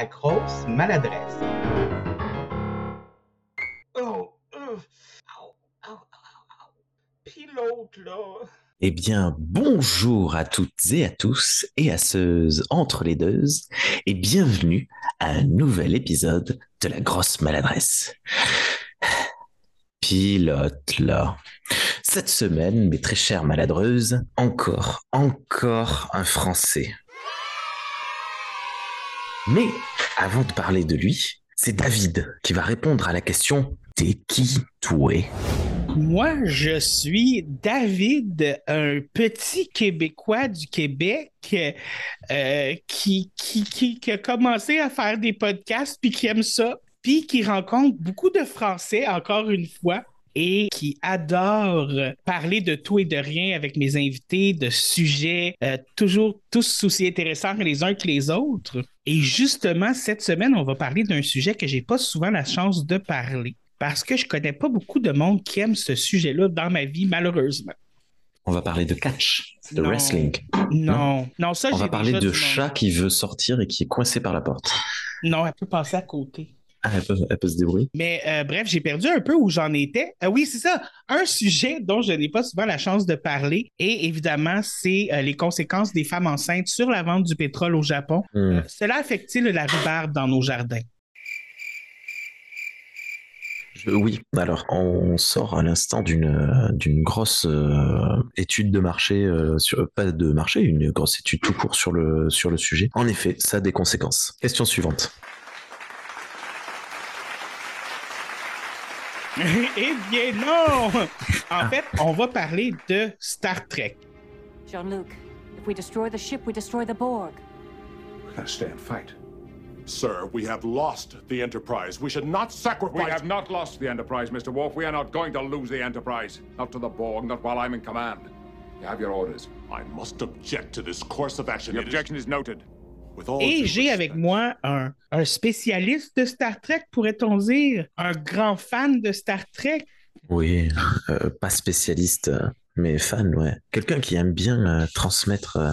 la grosse maladresse. Oh, euh. Puis l'autre, là. Eh bien, bonjour à toutes et à tous et à ceux entre les deux et bienvenue à un nouvel épisode de la grosse maladresse. Pilote là. Cette semaine, mes très chères maladreuses, encore, encore un Français. Mais avant de parler de lui, c'est David qui va répondre à la question T'es qui, toi? Moi, je suis David, un petit Québécois du Québec euh, qui, qui, qui, qui a commencé à faire des podcasts puis qui aime ça, puis qui rencontre beaucoup de Français, encore une fois, et qui adore parler de tout et de rien avec mes invités, de sujets euh, toujours tous aussi intéressants les uns que les autres. Et justement, cette semaine, on va parler d'un sujet que j'ai pas souvent la chance de parler parce que je connais pas beaucoup de monde qui aime ce sujet-là dans ma vie, malheureusement. On va parler de catch, de Non. wrestling. Non, non, ça, On va parler de chat qui veut sortir et qui est coincé par la porte. Non, elle peut passer à côté. Ah, elle peut, elle peut se débrouiller. Mais euh, bref, j'ai perdu un peu où j'en étais. Euh, oui, c'est ça. Un sujet dont je n'ai pas souvent la chance de parler. Et évidemment, c'est euh, les conséquences des femmes enceintes sur la vente du pétrole au Japon. Hmm. Cela affecte-t-il la rhubarbe dans nos jardins? Oui, alors on sort à l'instant d'une d'une grosse euh, étude de marché, euh, sur, pas de marché, une grosse étude tout court sur le, sur le sujet. En effet, ça a des conséquences. Question suivante. eh bien, non! En fait, on va parler de Star Trek. Jean-Luc, if we destroy the ship, we destroy the Borg. We're gonna stay and fight. Sir, we have lost the Enterprise. We should not sacrifice. We have not lost the Enterprise, Mr. Worf. We are not going to lose the Enterprise. Not to the Borg, not while I'm in command. You have your orders. I must object to this course of action. The It is- objection is noted. With all Et j'ai avec moi un, un spécialiste de Star Trek, pourrait-on dire? Un grand fan de Star Trek? Oui, euh, pas spécialiste, euh, mais fan, ouais. Quelqu'un qui aime bien euh, transmettre euh,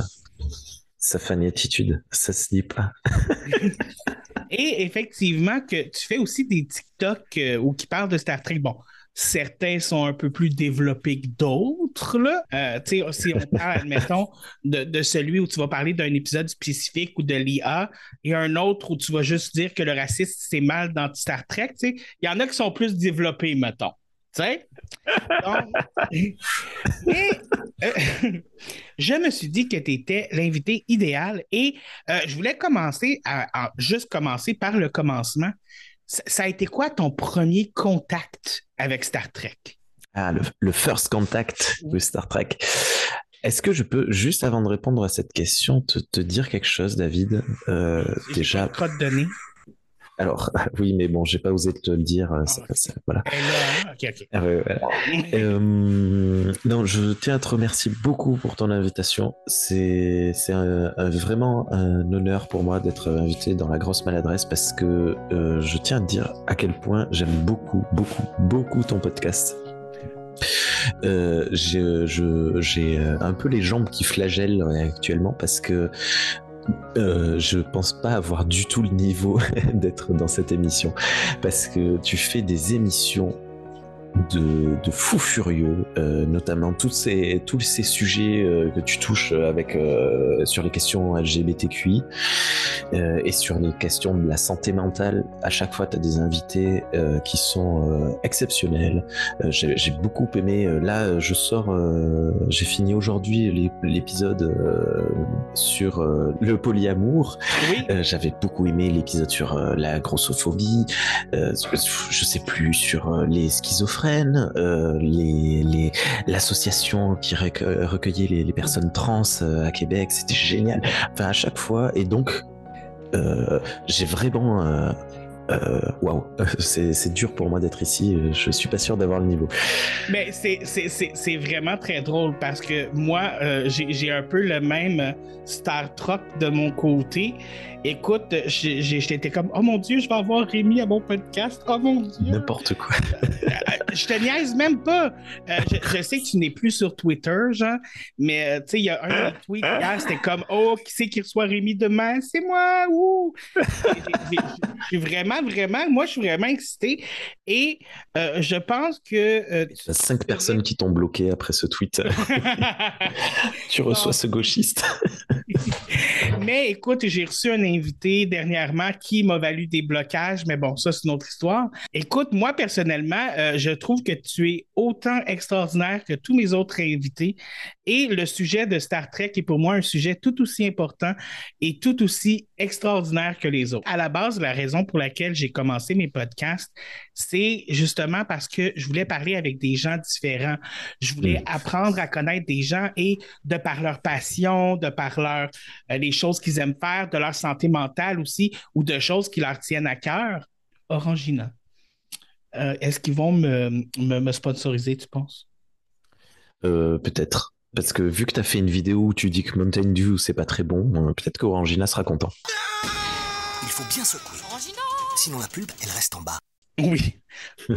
sa fan attitude. Ça se dit pas. Et effectivement, que tu fais aussi des TikTok euh, où qui parlent de Star Trek. Bon, certains sont un peu plus développés que d'autres. Euh, si on parle, admettons, de, de celui où tu vas parler d'un épisode spécifique ou de l'IA, et un autre où tu vas juste dire que le racisme, c'est mal dans Star Trek. Il y en a qui sont plus développés, mettons. Donc, mais euh, je me suis dit que tu étais l'invité idéal et euh, je voulais commencer à, à juste commencer par le commencement. Ça, ça a été quoi ton premier contact avec Star Trek? Ah, le, le first contact de Star Trek. Est-ce que je peux, juste avant de répondre à cette question, te, te dire quelque chose, David? Euh, Déjà, de nez. Alors, oui, mais bon, j'ai pas osé te le dire. euh, ça- ça- voilà. Hein? Ah voilà. Euh, non, je tiens à te remercier beaucoup pour ton invitation. C'est vraiment un honneur pour moi d'être invité dans la grosse maladresse parce que euh, je tiens à te dire à quel point j'aime beaucoup, beaucoup, beaucoup ton podcast. Euh, j'ai un peu les jambes qui flagellent actuellement parce que euh, je pense pas avoir du tout le niveau d'être dans cette émission parce que tu fais des émissions de, de fou furieux, euh, notamment tous ces, tous ces sujets euh, que tu touches avec, euh, sur les questions LGBTQI et sur les questions de la santé mentale. À chaque fois, tu as des invités qui sont exceptionnels. J'ai beaucoup aimé. Là, je sors, j'ai fini aujourd'hui l'ép- l'épisode sur le polyamour. Oui, J'avais beaucoup aimé l'épisode sur la grossophobie, je sais plus, sur les euh, les, l'association qui recu- recueillait les, les personnes trans euh, à Québec, c'était génial. Enfin, à chaque fois, et donc, euh, j'ai vraiment euh, euh, waouh, c'est c'est dur pour moi d'être ici. Je suis pas sûr d'avoir le niveau. Mais c'est- vraiment très drôle parce que moi, euh, j'ai un peu le même Star Trek de mon côté. Écoute, j'étais comme, oh mon Dieu, je vais avoir Rémi à mon podcast. Oh mon Dieu. N'importe quoi. Euh, je te niaise même pas. Euh, je, je sais que tu n'es plus sur Twitter, Jean, mais euh, tu sais, il y a un des tweets hier, c'était comme Oh, qui c'est qui reçoit Rémi demain? C'est moi! Ouh! Je suis vraiment, vraiment, moi, je suis vraiment excité. Et euh, je pense que. euh, Il y a cinq personnes qui t'ont bloqué après ce tweet. tu reçois ce gauchiste. Mais écoute, j'ai reçu un invité dernièrement qui m'a valu des blocages, mais bon, ça, c'est une autre histoire. Écoute, moi, personnellement, euh, je trouve que tu es autant extraordinaire que tous mes autres invités. Et le sujet de Star Trek est pour moi un sujet tout aussi important et tout aussi extraordinaire que les autres. À la base, la raison pour laquelle j'ai commencé mes podcasts, c'est justement parce que je voulais parler avec des gens différents. Je voulais Mm. apprendre à connaître des gens et de par leur passion, de par leur, euh, les choses qu'ils aiment faire, de leur santé mentale aussi, ou de choses qui leur tiennent à cœur. Orangina, euh, est-ce qu'ils vont me, me, me sponsoriser, tu penses? Euh, peut-être. Parce que vu que tu as fait une vidéo où tu dis que Mountain Dew c'est pas très bon, peut-être qu'Orangina sera content. Il faut bien secouer. Sinon la pulpe, elle reste en bas. Oui.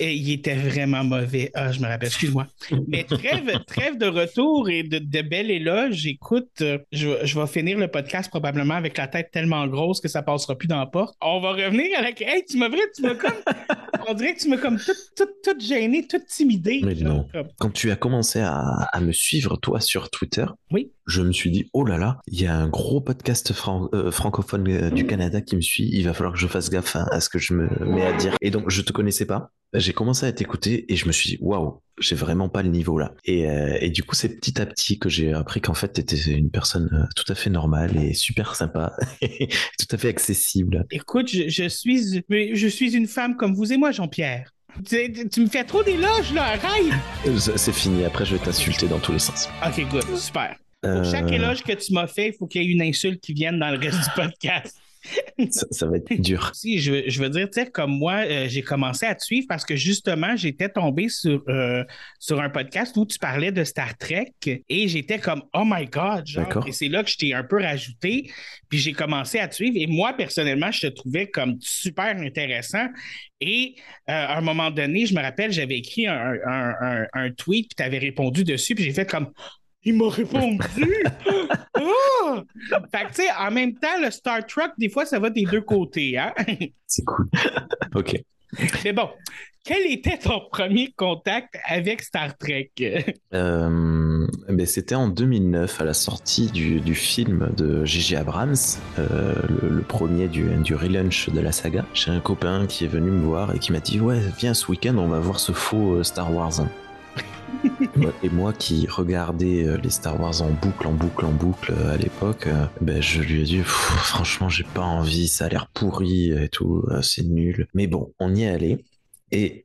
Et il était vraiment mauvais. Ah, je me rappelle, excuse-moi. Mais trêve, trêve de retour et de, de bel éloge. Écoute, euh, je, vais- je vais finir le podcast probablement avec la tête tellement grosse que ça passera plus dans la porte. On va revenir à la. Hey, tu m'as vrai, tu m'as comme. On dirait que tu m'as comme toute, toute, toute gênée, toute timidée. Mais non. comme- Quand tu as commencé à, à me suivre, toi, sur Twitter, Oui. je me suis dit, oh là là, il y a un gros podcast fran- euh, francophone euh, du Canada qui me suit, il va falloir que je fasse gaffe hein, à ce que je me mets à dire. Et donc, je te connaissais pas. J'ai commencé à t'écouter et je me suis dit, waouh, j'ai vraiment pas le niveau là. Et, euh, et du coup, c'est petit à petit que j'ai appris qu'en fait, t'étais une personne euh, tout à fait normale et super sympa, tout à fait accessible. Écoute, je, je suis, je suis une femme comme vous et moi, Jean-Pierre. Tu, tu- tu me fais trop d'éloges, là, arrête! Euh, C'est fini, après, je vais t'insulter dans tous les sens. Ok, good, super. Pour Euh, chaque éloge que tu m'as fait, il faut qu'il y ait une insulte qui vienne dans le reste du podcast. Ça, ça va être dur. Si, je, veux- je veux dire, tu sais, comme moi, euh, j'ai commencé à te suivre parce que justement, j'étais tombé sur, euh, sur un podcast où tu parlais de Star Trek et j'étais comme, oh my God, genre. Et c'est là que je t'ai un peu rajouté, puis j'ai commencé à te suivre. Et moi, personnellement, je te trouvais comme super intéressant. Et euh, à un moment donné, je me rappelle, j'avais écrit un, un- un- un tweet, puis tu avais répondu dessus, puis j'ai fait comme, il m'a répondu! Ah! Fait que, tu sais, en même temps, le Star Trek, des fois, ça va des deux côtés, hein? C'est cool. ok. Mais bon, quel était ton premier contact avec Star Trek? Euh, ben, C'était en 2009, à la sortie du, du film de J.J. Abrams, euh, le, le premier du, du relaunch de la saga. J'ai un copain qui est venu me voir et qui m'a dit Ouais, viens ce week-end, on va voir ce faux euh, Star Wars. Et moi qui regardais euh, les Star Wars en boucle, en boucle, en boucle euh, à l'époque, euh, ben, je lui ai dit Franchement, j'ai pas envie, ça a l'air pourri et tout, c'est nul. Mais bon, on y est allé. Et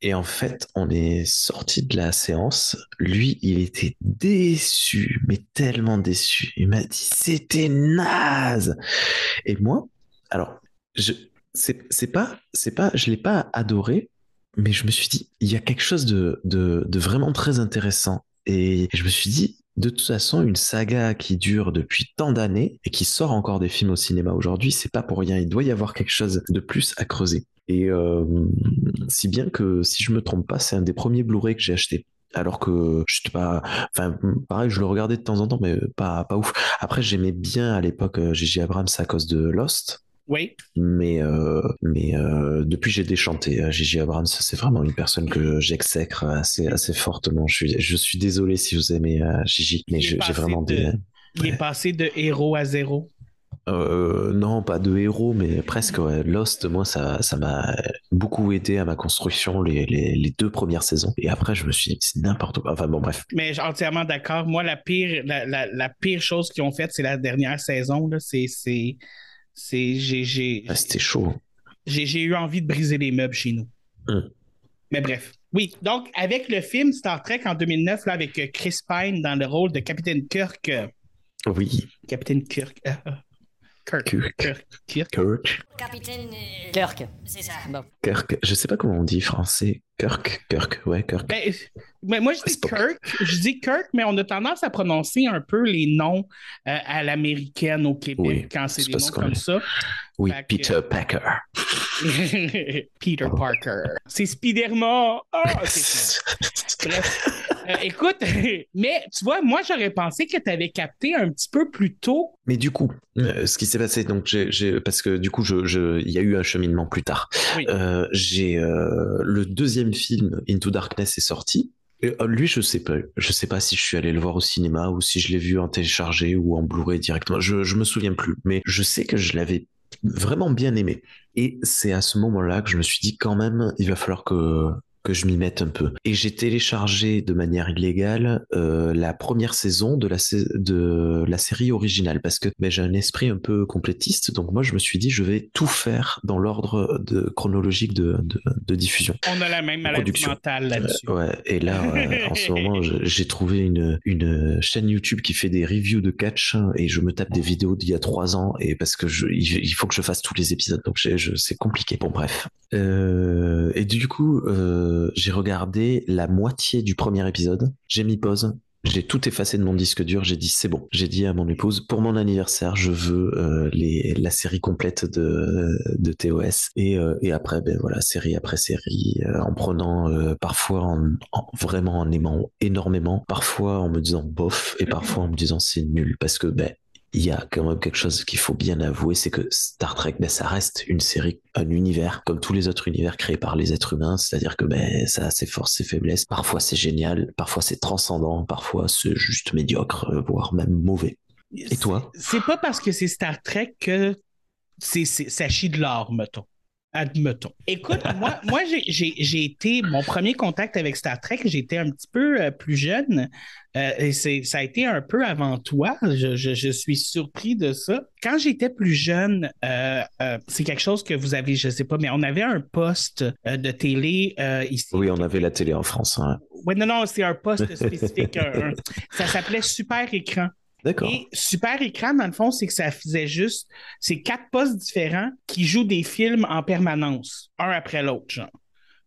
et en fait, on est sorti de la séance. Lui, il était déçu, mais tellement déçu. Il m'a dit c'était naze. Et moi, alors, je, c'est pas, c'est pas, je l'ai pas adoré, mais je me suis dit il y a quelque chose de, de, vraiment très intéressant. Et je me suis dit de toute façon, une saga qui dure depuis tant d'années et qui sort encore des films au cinéma aujourd'hui, c'est pas pour rien. Il doit y avoir quelque chose de plus à creuser. Et euh, si bien que, si je me trompe pas, c'est un des premiers Blu-ray que j'ai acheté. Alors que je sais pas, enfin pareil, je le regardais de temps en temps, mais pas pas ouf. Après, j'aimais bien à l'époque euh, J.J. Abrams à cause de Lost, Oui. mais euh, mais euh, depuis j'ai déchanté. Euh, J.J. Abrams, c'est vraiment une personne que j'exècre assez assez fortement. Je suis je suis désolé si vous aimez euh, J.J. mais j'ai vraiment de- des Il est passé de héros à zéro. euh, non, pas de héros, mais presque. ouais. Lost, moi, ça, ça m'a beaucoup aidé à ma construction les, les, les deux premières saisons. Et après, je me suis dit, c'est n'importe quoi. Enfin bon, bref. Mais je suis entièrement d'accord. Moi, la pire, la, la- la pire chose qu'ils ont faite, c'est la dernière saison. C'est, c'est, j'ai, j'ai, Ouais, C'était chaud. j'ai, j'ai eu envie de briser les meubles chez nous. Hum. Mais bref. Oui, donc avec le film Star Trek en 2009, là, avec euh, Chris Pine dans le rôle de Capitaine Kirk. euh, Oui. Capitaine Kirk. Kirk. Kirk. Kirk. Kirk. Kirk. Capitaine. euh, Kirk. C'est ça. Bon. Kirk. Je sais pas comment on dit français. Kirk. Kirk. Ouais, Kirk. Ben, ben, moi, je dis Spock. Kirk. Je dis Kirk, mais on a tendance à prononcer un peu les noms euh, à l'américaine au Québec Oui, quand c'est des noms comme ça. oui, fait que- Peter Packer. Peter Parker. C'est Spider-Man. Ah, ok, Bref. Euh, écoute, mais tu vois, moi, j'aurais pensé que tu avais capté un petit peu plus tôt. Mais du coup, euh, ce qui s'est passé, donc j'ai, parce que du coup, je, je- il y a eu un cheminement plus tard. Oui. Euh, j'ai le deuxième film Into Darkness est sorti. Et, lui, je sais pas, je sais pas si je suis allé le voir au cinéma ou si je l'ai vu en téléchargé ou en Blu-ray directement. Je, je me souviens plus, mais je sais que je l'avais vraiment bien aimé. Et c'est à ce moment-là que je me suis dit quand même, il va falloir que que je m'y mette un peu. Et j'ai téléchargé de manière illégale euh, la première saison de la, de la série originale parce que ben, j'ai un esprit un peu complétiste. Donc moi, je me suis dit, je vais tout faire dans l'ordre de, chronologique de, de, de diffusion. On a la même maladie mentale là-dessus. Euh, ouais, et là, euh, en ce moment, j'ai trouvé une, une chaîne YouTube qui fait des reviews de catch hein, et je me tape des vidéos d'il y a trois ans et parce que je, il, faut que je fasse tous les épisodes, donc c'est compliqué. Bon, bref. Et du coup, euh, j'ai regardé la moitié du premier épisode. J'ai mis pause. J'ai tout effacé de mon disque dur. J'ai dit c'est bon. J'ai dit à mon épouse pour mon anniversaire, je veux euh, la série complète de, de TOS. Et, euh, et après, ben voilà, série après série, euh, en prenant euh, parfois en, en- vraiment en aimant énormément, parfois en me disant bof, et parfois en me disant c'est nul parce que ben il y a quand même quelque chose qu'il faut bien avouer, c'est que Star Trek, ben, ça reste une série, un univers, comme tous les autres univers créés par les êtres humains, c'est-à-dire que ben, ça a ses forces, ses faiblesses. Parfois c'est génial, parfois c'est transcendant, parfois c'est juste médiocre, euh, voire même mauvais. Et toi? C'est pas parce que c'est Star Trek que c'est, c'est- ça chie de l'or, mettons. Admettons. Écoute, moi, moi j'ai, j'ai- j'ai été. Mon premier contact avec Star Trek, j'étais un petit peu euh, plus jeune. euh, et c'est, ça a été un peu avant toi. Je, je- je suis surpris de ça. Quand j'étais plus jeune, euh, euh, c'est quelque chose que vous avez, je sais pas, mais on avait un poste euh, de télé euh, ici. Oui, on avait la télé en France. hein. Ouais, non, non, c'est un poste spécifique. un- un- ça s'appelait Super Écran. D'accord. Et Super Écran, dans le fond, c'est que ça faisait juste. C'est quatre postes différents qui jouent des films en permanence, un après l'autre, genre.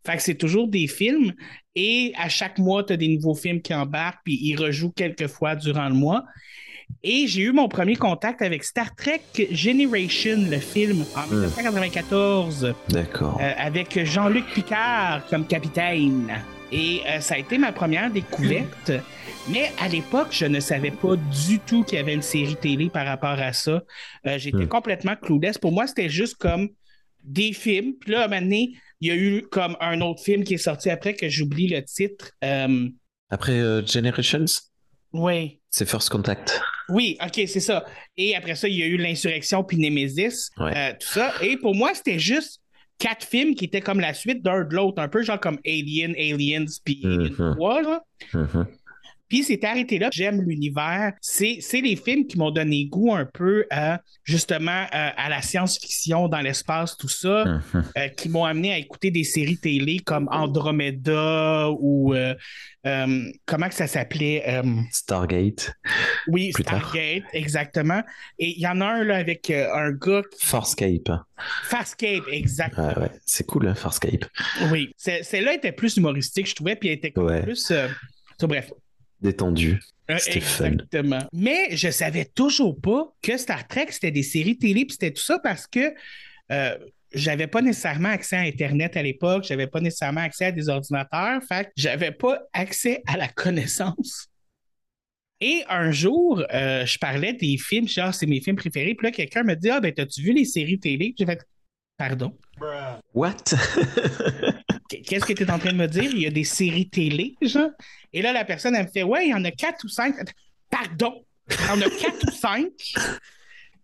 Fait que c'est toujours des films et à chaque mois, tu as des nouveaux films qui embarquent, puis ils rejouent quelques fois durant le mois. Et j'ai eu mon premier contact avec Star Trek Generation, le film, en 1994 D'accord. euh, avec Jean-Luc Picard comme capitaine. Et euh, ça a été ma première découverte. Mais à l'époque, je ne savais pas du tout qu'il y avait une série télé par rapport à ça. Euh, J'étais Hmm. complètement clueless. Pour moi, c'était juste comme des films. Puis là, à un moment donné, il y a eu comme un autre film qui est sorti après que j'oublie le titre. Euh, Après euh, Generations, oui. c'est First Contact. Oui, OK, c'est ça. Et après ça, il y a eu l'insurrection puis Nemesis, Ouais. euh, tout ça. Et pour moi, c'était juste quatre films qui étaient comme la suite d'un de l'autre, un peu genre comme Alien, Aliens, puis Alien Mhm. 3, là. Mhm. Puis c'était arrêté là. J'aime l'univers. C'est, c'est les films qui m'ont donné goût un peu à, justement, euh, à la science-fiction dans l'espace, tout ça, euh, qui m'ont amené à écouter des séries télé comme Andromeda ou euh, euh, comment que ça s'appelait? Euh, Stargate, oui, Plus tard. Stargate, exactement. Et il y en a un là avec euh, un gars qui... Farscape. Farscape, exact. Ouais, ouais. C'est cool, hein, Farscape. Oui. C'est- Celle-là était plus humoristique, je trouvais, puis elle était Ouais. plus... euh, bref. Détendu. Euh, fun. Exactement. Mais je savais toujours pas que Star Trek, c'était des séries télé, puis c'était tout ça parce que euh, j'avais pas nécessairement accès à Internet à l'époque, j'avais pas nécessairement accès à des ordinateurs, fait que j'avais pas accès à la connaissance. Et un jour, euh, je parlais des films, genre, c'est mes films préférés, puis là, quelqu'un me dit Ah, ben, t'as-tu vu les séries télé? J'ai fait Pardon. What? Qu'est-ce que tu es en train de me dire? Il y a des séries télé, genre? Et là, la personne, elle me fait Ouais, il y en a quatre ou cinq. Pardon? Il y en a quatre ou cinq?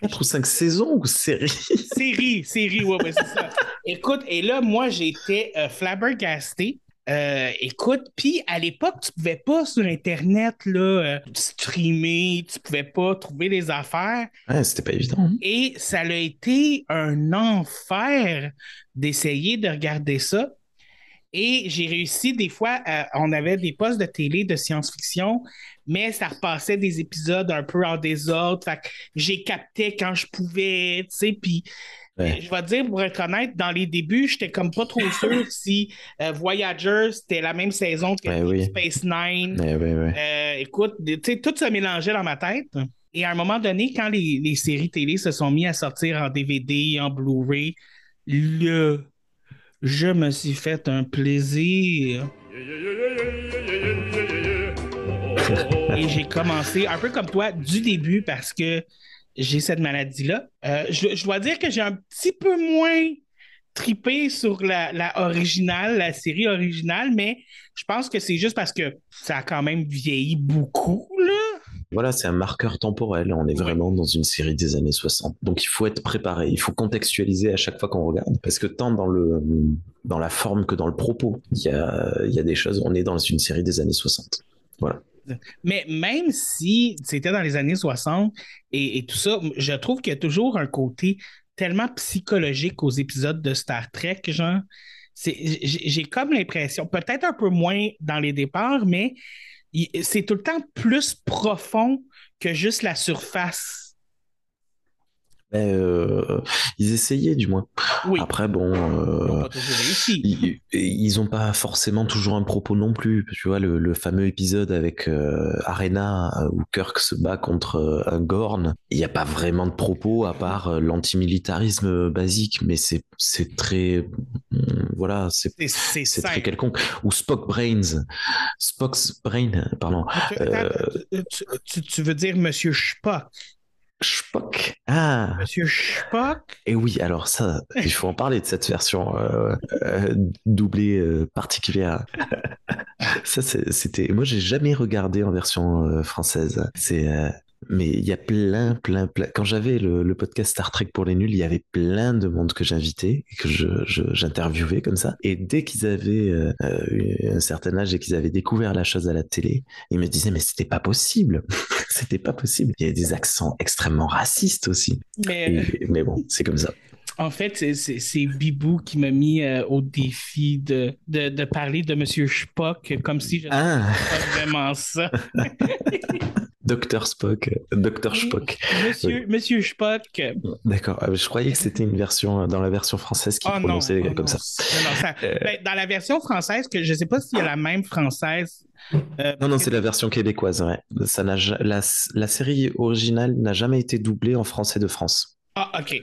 4 ou 5 saisons ou séries? Série, série, ouais, ouais, c'est ça. Écoute, et là, moi, j'étais euh, flabbergasté. Euh, écoute, puis à l'époque, tu pouvais pas sur Internet là, euh, streamer, tu pouvais pas trouver des affaires. Ouais, c'était pas évident. hein. Et ça a été un enfer d'essayer de regarder ça. Et j'ai réussi, des fois, on avait des postes de télé de science-fiction, mais ça repassait des épisodes un peu en désordre. Fait que j'ai capté quand je pouvais, tu sais, puis je vais te dire, pour être honnête, dans les débuts, j'étais comme pas trop sûr si euh, Voyager, c'était la même saison que Ben Space Nine. Ben. Euh, écoute, tu sais, tout se mélangeait dans ma tête. Et à un moment donné, quand les, les séries télé se sont mis à sortir en DVD, en Blu-ray, le je me suis fait un plaisir. Et j'ai commencé, un peu comme toi, du début parce que j'ai cette maladie-là. Euh, je, dois dire que j'ai un petit peu moins tripé sur la, originale, la série originale, mais je pense que c'est juste parce que ça a quand même vieilli beaucoup, là. Voilà, c'est un marqueur temporel. On est vraiment dans une série des années 60. Donc il faut être préparé, il faut contextualiser à chaque fois qu'on regarde. Parce que tant dans, le, dans la forme que dans le propos, il y a, il y a des choses, on est dans une série des années 60. Voilà. Mais même si c'était dans les années 60 et, tout ça, je trouve qu'il y a toujours un côté tellement psychologique aux épisodes de Star Trek, genre. J'ai comme l'impression, peut-être un peu moins dans les départs, mais c'est tout le temps plus profond que juste la surface euh, ils essayaient du moins. Après, bon, euh, ils n'ont pas forcément toujours un propos non plus. Tu vois, le, fameux épisode avec euh, Arena où Kirk se bat contre un Gorn, il n'y a pas vraiment de propos à part l'antimilitarisme basique, mais c'est très. Voilà, c'est très quelconque. Ou Spock Brains. Spock's Brain, pardon. Tu, tu veux dire Monsieur Spock Spock. Ah. Monsieur Spock? Et oui, alors ça, il faut en parler de cette version euh, euh, doublée euh, particulière. ça, c'était. Moi, j'ai jamais regardé en version française. C'est mais il y a plein, plein, plein. Quand j'avais le, podcast Star Trek pour les nuls, il y avait plein de monde que j'invitais que j'interviewais je, comme ça. Et dès qu'ils avaient euh, un certain âge et qu'ils avaient découvert la chose à la télé, ils me disaient mais c'était pas possible, c'était pas possible. Il y a des accents extrêmement racistes aussi. Mais, mais bon, c'est comme ça. En fait, c'est Bibou qui m'a mis euh, au défi de, de, de, parler de Monsieur Spock comme si je ah. pas vraiment ça. Docteur Spock, Docteur Spock. Monsieur, Monsieur Spock. D'accord. Ah, je croyais que c'était une version dans la version française qui oh, prononçait oh, comme ça. Euh, ben, dans la version française, que je ne sais pas s'il y a la même française. Euh, non, non, c'est la version québécoise. Ouais. Ça la série originale n'a jamais été doublée en français de France. Ah, OK.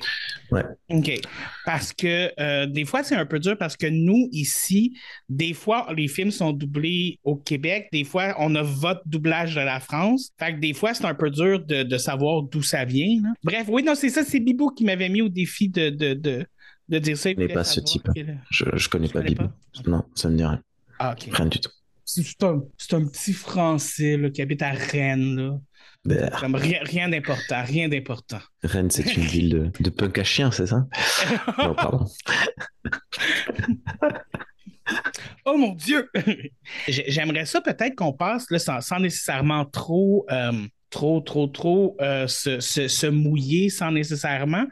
Ouais. OK. Parce que euh, des fois, c'est un peu dur parce que nous, ici, des fois, les films sont doublés au Québec. Des fois, on a votre doublage de la France. Fait que des fois, c'est un peu dur de, savoir d'où ça vient. Bref, oui, non, c'est ça. C'est Bibou qui m'avait mis au défi de, de, de, dire ça. Je connais pas ce type. Je, je connais pas Bibou. Non, ça me dit rien. Ah, OK. Rien du tout. C'est un, un, petit Français là, qui habite à Rennes. Là. Rien, d'important, rien d'important. Rennes, c'est une ville de, punk à chien, c'est ça? Non, pardon. oh mon Dieu! J'aimerais ça peut-être qu'on passe là, sans, nécessairement trop, euh, trop, trop, trop euh, se, mouiller, sans nécessairement,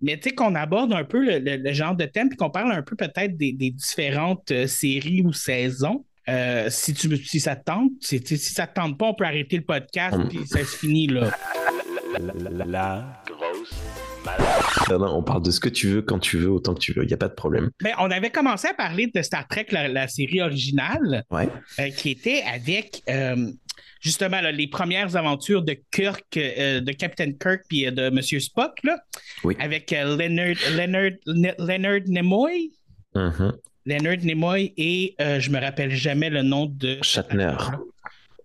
mais tu sais, qu'on aborde un peu le, genre de thème, puis qu'on parle un peu peut-être des, différentes euh, séries ou saisons. Euh, si, tu, si ça te tente, si, si ça te tente pas, on peut arrêter le podcast et ça se finit là. La, grosse malade. Non, on parle de ce que tu veux quand tu veux, autant que tu veux. Il n'y a pas de problème. Mais ben, on avait commencé à parler de Star Trek, la, série originale, ouais. Euh, qui était avec euh, justement les premières aventures de Kirk, de Captain Kirk puis de Monsieur Spock, là, oui. avec Leonard, Leonard, Leonard Nimoy. Mm-hmm. Leonard Nimoy et euh, je me rappelle jamais le nom de Shatner.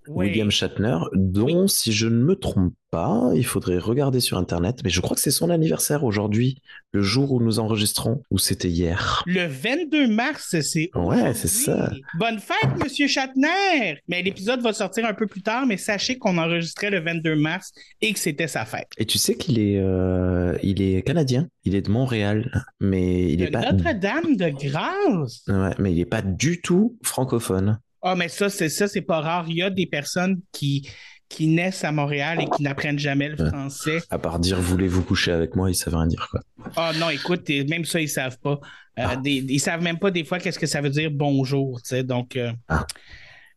William Shatner, dont, si je ne me trompe pas, il faudrait regarder sur Internet, mais je crois que c'est son anniversaire aujourd'hui, le jour où nous enregistrons, ou c'était hier. Le 22 mars, c'est. Ouais, c'est ça. Bonne fête, Monsieur Shatner! Mais l'épisode va sortir un peu plus tard, mais sachez qu'on enregistrait le 22 mars et que c'était sa fête. Et tu sais qu'il est, euh, il est canadien, il est de Montréal, mais il de est pas. Notre-Dame de grâce! Ouais, mais il n'est pas du tout francophone. Ah, mais ça, c'est ça, c'est pas rare. Il y a des personnes qui, qui naissent à Montréal et qui n'apprennent jamais le Ouais. français. À part dire voulez-vous coucher avec moi, ils savent rien dire quoi. Ah non, écoute, même ça, ils savent pas. Euh, Ah. des- ils savent même pas des fois qu'est-ce que ça veut dire bonjour, tu sais. Donc, euh, Ah.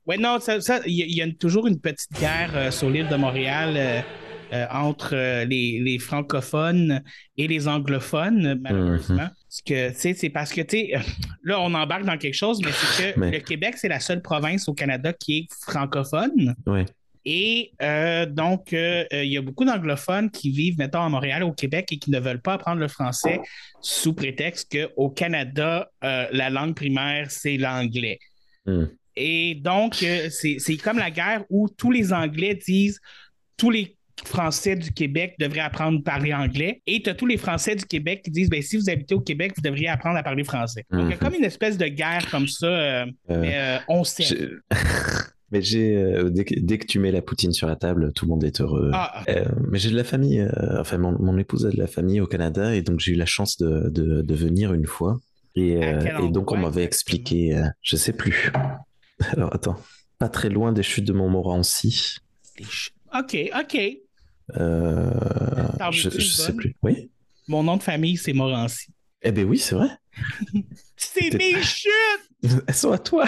ouais, non, ça, il y, a- y toujours une petite guerre euh, sur l'île de Montréal euh, entre les, les francophones et les anglophones, malheureusement. Mhm. Parce que, tu sais, c'est parce que, tu sais, là, on embarque dans quelque chose, mais c'est que Mais- le Québec, c'est la seule province au Canada qui est francophone. Ouais. Et euh, donc, euh, euh, il y a beaucoup d'anglophones qui vivent, mettons, à Montréal, au Québec, et qui ne veulent pas apprendre le français sous prétexte qu'au Canada, euh, la langue primaire, c'est l'anglais. Hmm. Et donc, c'est comme la guerre où tous les Anglais disent tous les Français du Québec devraient apprendre à parler anglais. Et tu as tous les Français du Québec qui disent ben, si vous habitez au Québec, vous devriez apprendre à parler français. Donc, il y a Mhm. comme une espèce de guerre comme ça, euh, Euh, mais euh, on sait. Mais j'ai dès, que, dès que tu mets la poutine sur la table, tout le monde est heureux. Ah, mais j'ai de la famille, enfin mon, mon épouse a de la famille au Canada et donc j'ai eu la chance de, de, de venir une fois. Et, donc on m'avait expliqué, je sais plus. Alors attends, pas très loin des chutes de Montmorency. des OK, OK. Euh, je, sais plus. Oui? Mon nom de famille, c'est Morancy. Eh ben oui, c'est vrai. C'est mes chutes! Elles sont à toi.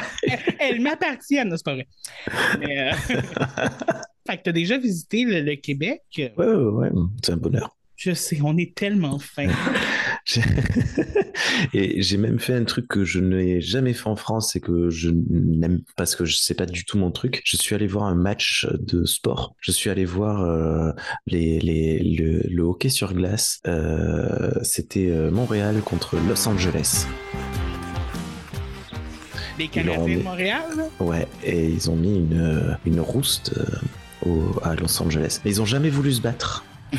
Elles m'appartiennent, c'est pas vrai. Mais, euh, fait que t'as déjà visité le, le Québec? Ouais, ouais, ouais, c'est un bonheur. Je sais, on est tellement fin. Et j'ai même fait un truc que je n'ai jamais fait en France et que je n'aime parce que je sais pas du tout mon truc. Je suis allé voir un match de sport. Je suis allé voir euh, les, les, le, le hockey sur glace. Euh, C'était euh, Montréal contre Los Angeles. Les Canadiens de. Montréal? Ouais, et ils ont mis une, une rouste au- à Los Angeles. Mais ils ont jamais voulu se battre.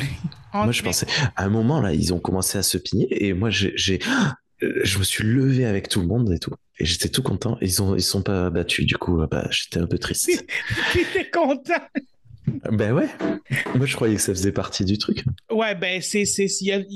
Moi, je pensais, à un moment, là, ils ont commencé à se pigner et moi, j'ai, euh, je me suis levé avec tout le monde et tout. Et j'étais tout content. Ils ont, ils sont pas battus. Du coup, bah, j'étais un peu triste. T'étais content. ben ouais. Moi, je croyais que ça faisait partie du truc. Ouais, ben, c'est.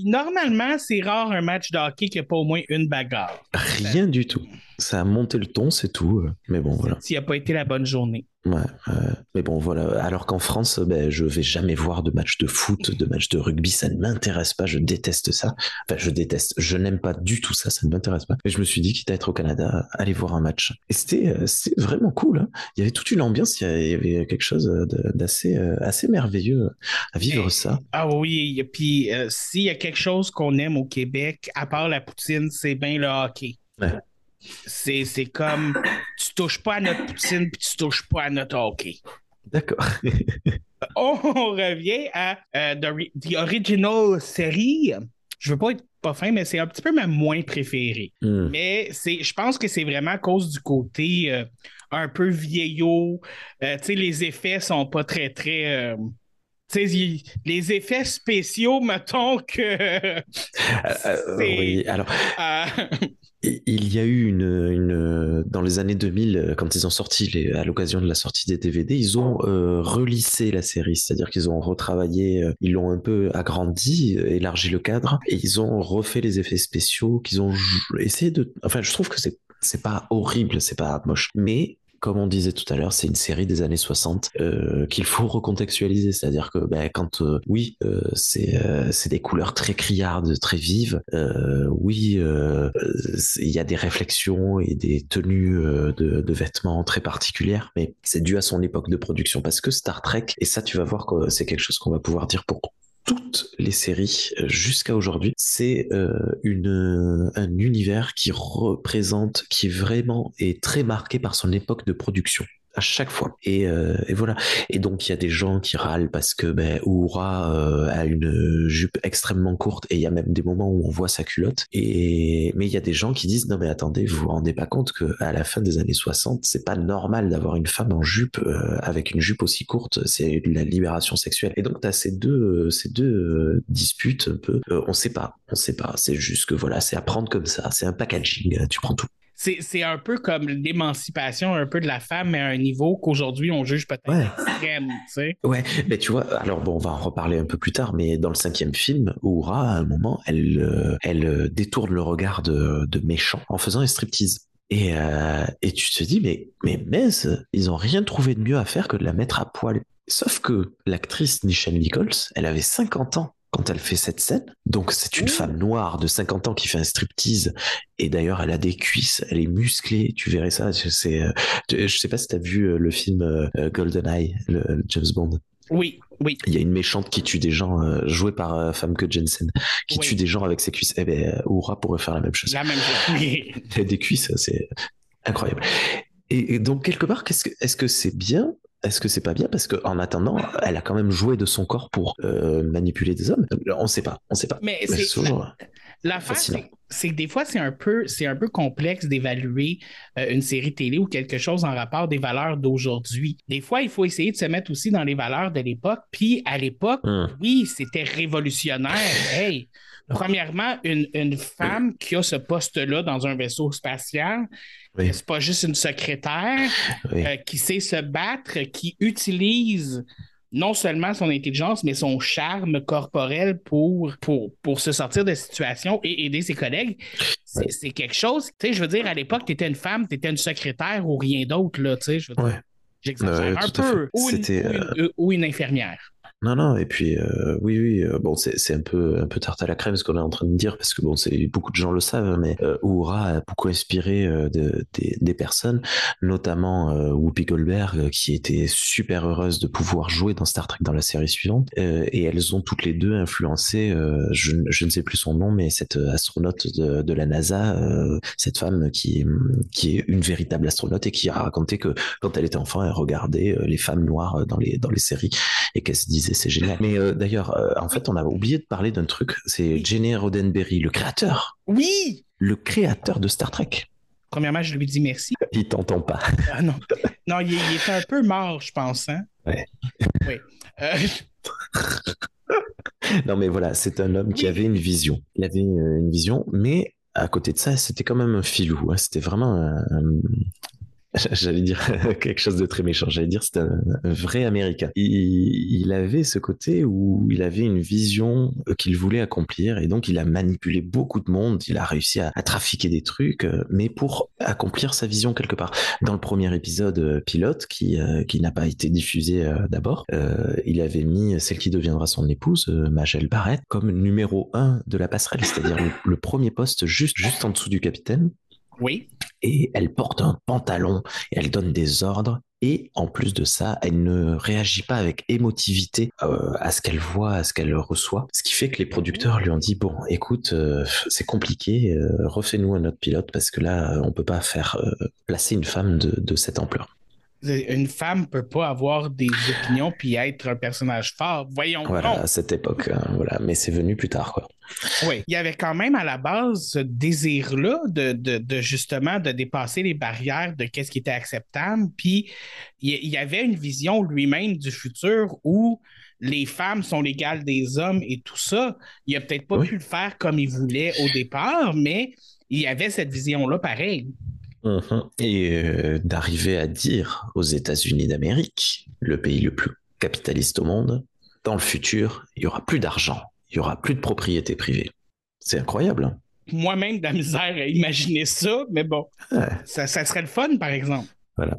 Normalement, c'est rare un match de hockey qui n'a pas au moins une bagarre. Rien du tout. Ça a monté le ton, c'est tout. Mais bon, voilà. S'il n'a pas été la bonne journée. Ouais, ouais. mais bon, voilà. Alors qu'en France, ben, je vais jamais voir de match de foot, de match de rugby. Ça ne m'intéresse pas. Je déteste ça. Enfin, je déteste. Je n'aime pas du tout ça. Ça ne m'intéresse pas. Et je me suis dit, quitte à être au Canada, aller voir un match. Et c'était, euh, vraiment cool. hein. Il y avait toute une ambiance. Il y avait- quelque chose d'assez, euh, assez merveilleux à vivre Et- ça. Ah oui, et puis euh, s'il y a quelque chose qu'on aime au Québec, à part la poutine, c'est bien le hockey. Ouais. C'est, c'est comme tu touches pas à notre poutine puis tu touches pas à notre hockey. D'accord. On revient à euh, the, Ri- the Original série. Je veux pas être pas fin, mais c'est un petit peu ma moins préférée. Hmm. Mais c'est, je pense que c'est vraiment à cause du côté euh, un peu vieillot. Euh, tu sais, les effets sont pas très, très. tu sais, y- les effets spéciaux, mettons que. Oui, alors il y a eu une, une dans les années 2000 euh, quand ils ont sorti les, à l'occasion de la sortie des DVD, ils ont euh, relissé la série, c'est-à-dire qu'ils ont retravaillé, euh, ils l'ont un peu agrandi, euh, élargi le cadre et ils ont refait les effets spéciaux, qu'ils ont essayé de enfin je trouve que c'est c'est pas horrible, c'est pas moche, mais comme on disait tout à l'heure, c'est une série des années 60 euh, qu'il faut recontextualiser. C'est-à-dire que ben, quand, euh, oui, euh, c'est euh, des couleurs très criardes, très vives, euh, oui, euh, il y a des réflexions et des tenues de, de vêtements très particulières, mais c'est dû à son époque de production. Parce que Star Trek, et ça tu vas voir que c'est quelque chose qu'on va pouvoir dire pour toutes les séries euh, jusqu'à aujourd'hui, c'est euh, une un univers qui représente, qui vraiment est très marqué par son époque de production à chaque fois. Et, euh, et voilà. Et donc il y a des gens qui râlent parce que ben, Uhura euh, a une jupe extrêmement courte et il y a même des moments où on voit sa culotte. Et mais il y a des gens qui disent non mais attendez, vous vous rendez pas compte que à la fin des années 60, c'est pas normal d'avoir une femme en jupe euh, avec une jupe aussi courte, c'est de la libération sexuelle. Et donc tu as ces deux ces deux euh, disputes un peu euh, on sait pas, on sait pas, c'est juste que voilà, c'est à prendre comme ça, c'est un packaging, tu prends tout. C'est, c'est un peu comme l'émancipation un peu de la femme, mais à un niveau qu'aujourd'hui on juge peut-être Ouais. extrême, tu sais. Ouais, mais tu vois, alors bon, on va en reparler un peu plus tard, mais dans le cinquième film, Uhura, à un moment, elle, euh, elle euh, détourne le regard de, de méchant en faisant un striptease. Et, euh, et tu te dis, mais, mais mince, ils ont rien trouvé de mieux à faire que de la mettre à poil. Sauf que l'actrice Nichelle Nichols, elle avait 50 ans quand elle fait cette scène. Donc c'est une femme noire de 50 ans qui fait un striptease. Et d'ailleurs, elle a des cuisses, elle est musclée. Tu verrais ça. C'est, euh, je sais pas si tu as vu euh, le film euh, GoldenEye, le, le James Bond. Oui, oui. Il y a une méchante qui tue des gens, euh, jouée par euh, Famke Jensen, qui Oui. tue des gens avec ses cuisses. Eh ben, Oura pourrait faire la même chose. La même chose. Oui. Elle a des cuisses, c'est incroyable. Et, et donc, quelque part, est-ce que c'est bien Est-ce que c'est pas bien? Parce qu'en attendant, elle a quand même joué de son corps pour euh, manipuler des hommes. On sait pas, on sait pas. Mais Mais c'est- toujours- Fascinant. c'est que des fois, c'est un peu, c'est un peu complexe d'évaluer euh, une série télé ou quelque chose en rapport des valeurs d'aujourd'hui. Des fois, il faut essayer de se mettre aussi dans les valeurs de l'époque. Puis à l'époque, Hum. oui, c'était révolutionnaire. Hey, premièrement, une, une femme qui a ce poste-là dans un vaisseau spatial, Oui. c'est pas juste une secrétaire Oui. euh, qui sait se battre, qui utilise non seulement son intelligence, mais son charme corporel pour, pour, pour se sortir de situation et aider ses collègues. C'est c'est quelque chose, tu sais, je veux dire, à l'époque, tu étais une femme, tu étais une secrétaire ou rien d'autre, là, tu sais, je veux dire. Ouais. J'exagère un peu. Ou une, C'était, ou une- ou une infirmière. Non, non, et puis euh, oui, oui, euh, bon, c'est un peu un peu tarte à la crème ce qu'on est en train de dire parce que bon, beaucoup de gens le savent, mais euh, a beaucoup inspiré euh, de- des, des personnes, notamment euh, Whoopi Goldberg, qui était super heureuse de pouvoir jouer dans Star Trek dans la série suivante, et elles ont toutes les deux influencé, je, je ne sais plus son nom, mais cette astronaute de, de la NASA, cette femme qui qui est une véritable astronaute et qui a raconté que quand elle était enfant, elle regardait les femmes noires dans les dans les séries et qu'elle se disait c'est génial. Mais euh, d'ailleurs, euh, en fait, on a oublié de parler d'un truc, c'est Jenny Roddenberry, le créateur, Oui! le créateur de Star Trek. Premièrement, je lui dis merci. Il t'entend pas. Ah non. Non, il, il était un peu mort, je pense. Hein? Ouais. Oui. Euh, Non, mais voilà, c'est un homme qui Oui. avait une vision. Il avait une vision, mais à côté de ça, c'était quand même un filou. hein. C'était vraiment un, un- J'allais dire quelque chose de très méchant. J'allais dire c'était un, vrai Américain. Il, avait ce côté où il avait une vision euh, qu'il voulait accomplir et donc il a manipulé beaucoup de monde. Il a réussi à, trafiquer des trucs, euh, mais pour accomplir sa vision quelque part. Dans le premier épisode euh, pilote qui qui n'a pas été diffusé d'abord, il avait mis celle qui deviendra son épouse, Majel Barrett, comme numéro un de la passerelle, c'est-à-dire le, le premier poste juste juste en dessous du capitaine oui. Et elle porte un pantalon et elle donne des ordres. Et en plus de ça, elle ne réagit pas avec émotivité euh, à ce qu'elle voit, à ce qu'elle reçoit. Ce qui fait que les producteurs lui ont dit bon, écoute, euh, c'est compliqué, euh, refais-nous un autre pilote parce que là, on peut pas faire placer une femme de cette ampleur. Une femme peut pas avoir des opinions puis être un personnage fort. Voyons Voilà, à cette époque, hein, voilà. Mais c'est venu plus tard, quoi. Oui. Il y avait quand même à la base ce désir-là de, de, de justement de dépasser les barrières de qu'est-ce qui était acceptable. Puis il y- il y avait une vision lui-même du futur où les femmes sont l'égale des hommes et tout ça. Il a peut-être pas Oui. pu le faire comme il voulait au départ, mais il y avait cette vision-là pareil. Mhm. Et euh, d'arriver à dire aux États-Unis d'Amérique, le pays le plus capitaliste au monde, dans le futur, il y aura plus d'argent, il y aura plus de propriété privée. C'est incroyable. hein Moi-même, de la misère à imaginer ça, mais bon, Ouais. ça, ça serait le fun, par exemple. Voilà.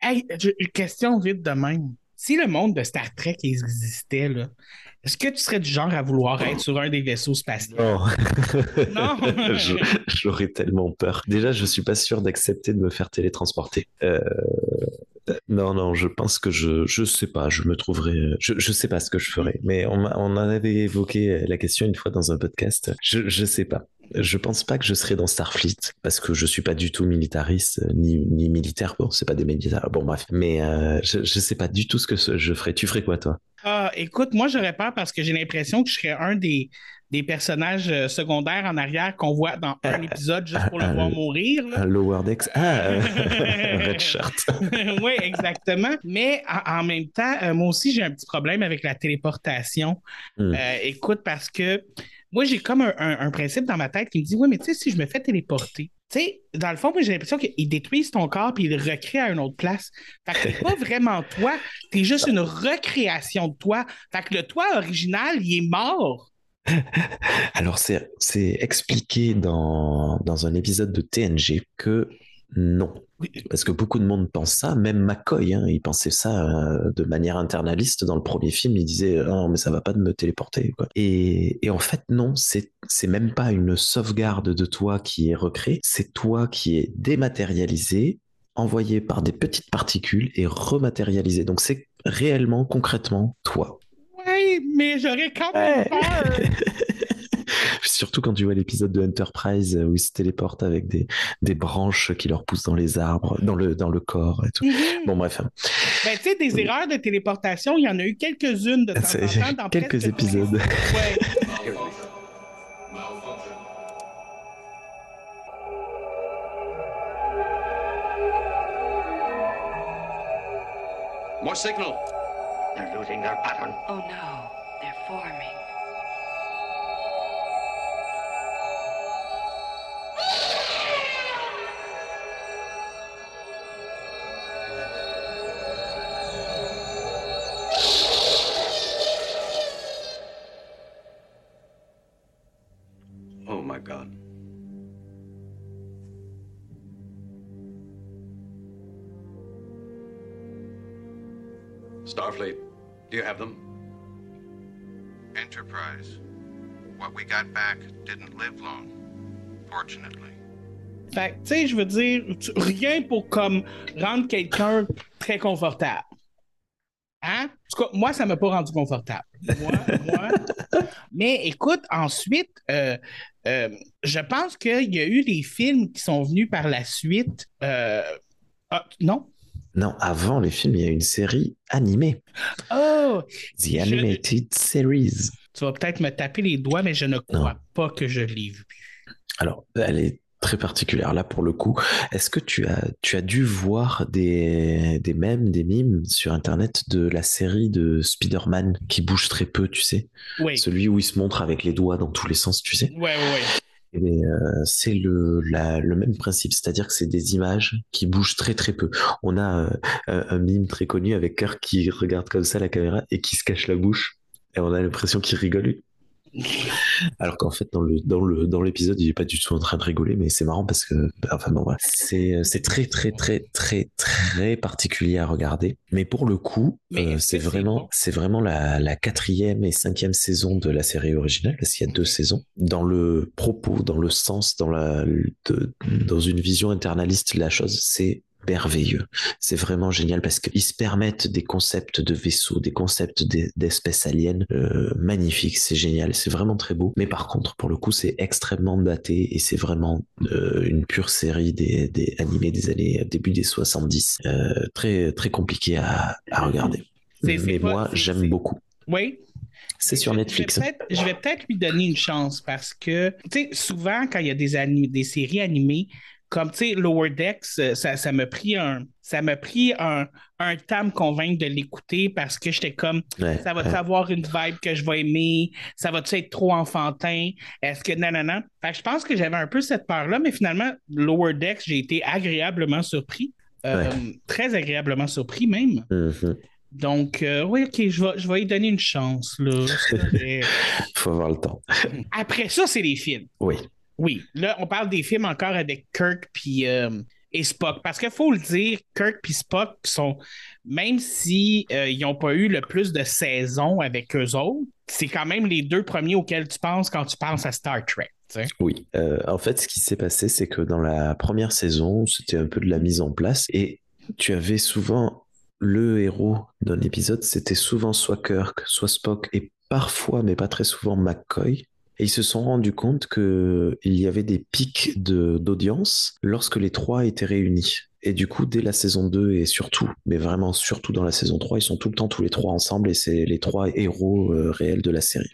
Hey, je- une question vite de même. Si le monde de Star Trek existait, là, est-ce que tu serais du genre à vouloir être sur un des vaisseaux spatiaux? Non. Non. J'aurais tellement peur. Déjà, je suis pas sûr d'accepter de me faire télétransporter. Euh, Non, non, je pense que je, je sais pas, je me trouverais, je, je sais pas ce que je ferais, mais on, on en avait évoqué la question une fois dans un podcast. Je, je sais pas. Je pense pas que je serais dans Starfleet parce que je suis pas du tout militariste euh, ni, ni militaire. Bon, c'est pas des militaires. Bon, bref. Mais euh, je, je sais pas du tout ce que je ferais. Tu ferais quoi, toi? Ah, écoute, moi, j'aurais peur parce que j'ai l'impression que je serais un des, des personnages euh, secondaires en arrière qu'on voit dans un épisode juste pour le voir mourir. là. Lower decks? Ah, euh, red shirt. oui, exactement. Mais en, même temps, euh, moi aussi, j'ai un petit problème avec la téléportation. Hmm. Euh, écoute, parce que moi, j'ai comme un, un- un principe dans ma tête qui me dit Oui, mais tu sais, si je me fais téléporter, tu sais, dans le fond, moi, j'ai l'impression qu'ils détruisent ton corps puis ils le recréent à une autre place. Fait que t'es pas vraiment toi, t'es juste une recréation de toi. Fait que le toi original, il est mort. Alors, c'est, c'est expliqué dans, dans un épisode de TNG que Non. Parce que beaucoup de monde pense ça, même McCoy, hein, il pensait ça euh, de manière internaliste dans le premier film, il disait non mais ça va pas de me téléporter quoi. Et, et en fait non, c'est même pas une sauvegarde de toi qui est recréée, c'est toi qui est dématérialisé, envoyé par des petites particules et rematérialisé. Donc c'est réellement concrètement toi. Ouais, mais j'aurais quand même peur. Surtout quand tu vois l'épisode de Enterprise où ils se téléportent avec des, des branches qui leur poussent dans les arbres, dans le, dans le corps et tout. Bon, bref. Ben, tu sais, des erreurs de téléportation, il y en a eu quelques-unes de temps C'est- en temps dans quelques presque- épisodes. Ouais. More signal. They're losing their pattern. Oh no, they're forming. Do you have them? Enterprise. What we got back didn't live long, fortunately. Fait tu sais, je veux dire, rien pour comme rendre quelqu'un très confortable. Hein? En tout cas, moi, ça m'a pas rendu confortable. Moi, moi. Mais écoute, ensuite, euh, euh, je pense qu'il y a eu des films qui sont venus par la suite. euh, ah, non? Non, avant les films, il y a une série animée, Oh! The Je- Animated Series. Tu vas peut-être me taper les doigts, mais je ne crois pas que je l'ai vu. Alors, elle est très particulière là pour le coup. Est-ce que tu as, tu as dû voir des, des mèmes, des mimes sur Internet de la série de Spider-Man qui bouge très peu, tu sais? Oui. Celui où il se montre avec les doigts dans tous les sens, tu sais? Ouais, ouais, ouais. Eh bien, euh, c'est le, le même principe, c'est-à-dire que c'est des images qui bougent très très peu. On a euh, un, un mime très connu avec Kirk qui regarde comme ça la caméra et qui se cache la bouche, et on a l'impression qu'il rigole. Alors qu'en fait, dans le dans le dans l'épisode, il est pas du tout en train de rigoler, mais c'est marrant parce que, enfin bon, voilà. c'est c'est très très très très très particulier à regarder. Mais pour le coup, euh, c'est vraiment c'est vraiment la, la quatrième et cinquième saison de la série originale, parce qu'il y a deux saisons. Dans le propos, dans le sens, dans la de- dans une vision internaliste de la chose, c'est merveilleux. C'est vraiment génial parce qu'ils se permettent des concepts de vaisseaux, des concepts d'es- d'espèces aliens euh, magnifiques. C'est génial, c'est vraiment très beau. Mais par contre, pour le coup, c'est extrêmement daté et c'est vraiment euh, une pure série des, des animés des années début des 70. Euh, très très compliqué à, à regarder. Mais moi, j'aime beaucoup. Oui. C'est sur Netflix. Je vais peut-être- lui donner une chance parce que, tu sais, souvent, quand il y a des, des séries animées, comme, tu sais, Lower Decks, euh, ça, ça m'a pris un, ça m'a pris un, un temps à me convaincre de l'écouter parce que j'étais comme, Ouais, ça va ouais. avoir une vibe que je vais aimer? Ça va-tu être trop enfantin? Est-ce que nanana? Fait que je pense que j'avais un peu cette peur-là, mais finalement, Lower Decks, j'ai été agréablement surpris. Euh, Très agréablement surpris même. Mhm. Donc, euh, oui, ok, je vais, je vais y donner une chance. Vrai. Faut avoir le temps. Après ça, c'est les films. Oui. Oui, là, on parle des films encore avec Kirk puis, euh, et Spock. Parce qu'il faut le dire, Kirk puis Spock sont, même si euh, n'ont pas eu le plus de saisons avec eux autres, c'est quand même les deux premiers auxquels tu penses quand tu penses à Star Trek. Oui, euh, en fait, ce qui s'est passé, c'est que dans la première saison, c'était un peu de la mise en place et tu avais souvent le héros d'un épisode, c'était souvent soit Kirk, soit Spock et parfois, mais pas très souvent, McCoy. Et ils se sont rendus compte que il y avait des pics d'audience lorsque les trois étaient réunis. Et du coup, dès la saison 2 et surtout, mais vraiment surtout dans la saison 3, ils sont tout le temps tous les trois ensemble et c'est les trois héros euh, réels de la série.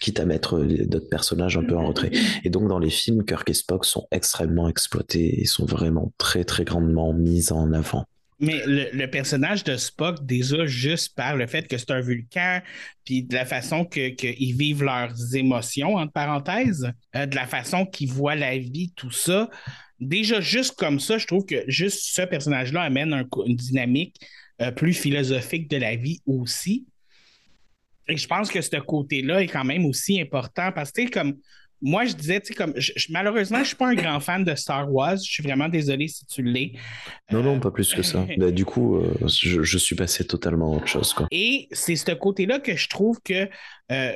Quitte à mettre euh, d'autres personnages un peu en retrait. Et donc dans les films, Kirk et Spock sont extrêmement exploités et sont vraiment très très grandement mis en avant. Mais le, personnage de Spock, déjà, juste par le fait que c'est un vulcan, puis de la façon qu'ils que vivent leurs émotions, entre parenthèses, euh, de la façon qu'ils voient la vie, tout ça, déjà, juste comme ça, je trouve que juste ce personnage-là amène une dynamique euh, plus philosophique de la vie aussi. Et je pense que ce côté-là est quand même aussi important parce que, comme moi, je disais, tu sais, comme, je, je- malheureusement, je suis pas un grand fan de Star Wars. Je suis vraiment désolé si tu l'es. Non, non, pas plus que ça. Bah, du coup, euh, je, je suis passé totalement à autre chose. Quoi. Et c'est ce côté-là que je trouve que, euh,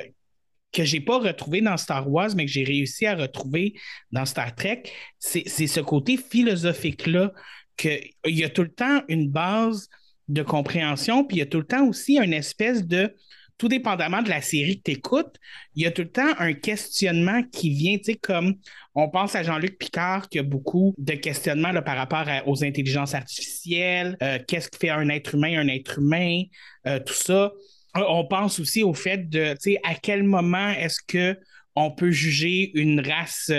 que j'ai pas retrouvé dans Star Wars, mais que j'ai réussi à retrouver dans Star Trek. C'est c'est ce côté philosophique-là qu'il y a tout le temps une base de compréhension, puis il y a tout le temps aussi une espèce de, tout dépendamment de la série que tu écoutes, il y a tout le temps un questionnement qui vient, tu sais, comme on pense à Jean-Luc Picard qui a beaucoup de questionnements là, par rapport aux intelligences artificielles, euh, qu'est-ce qui fait un être humain un être humain, euh, tout ça. Euh, On pense aussi au fait de, tu sais, à quel moment est-ce que on peut juger une race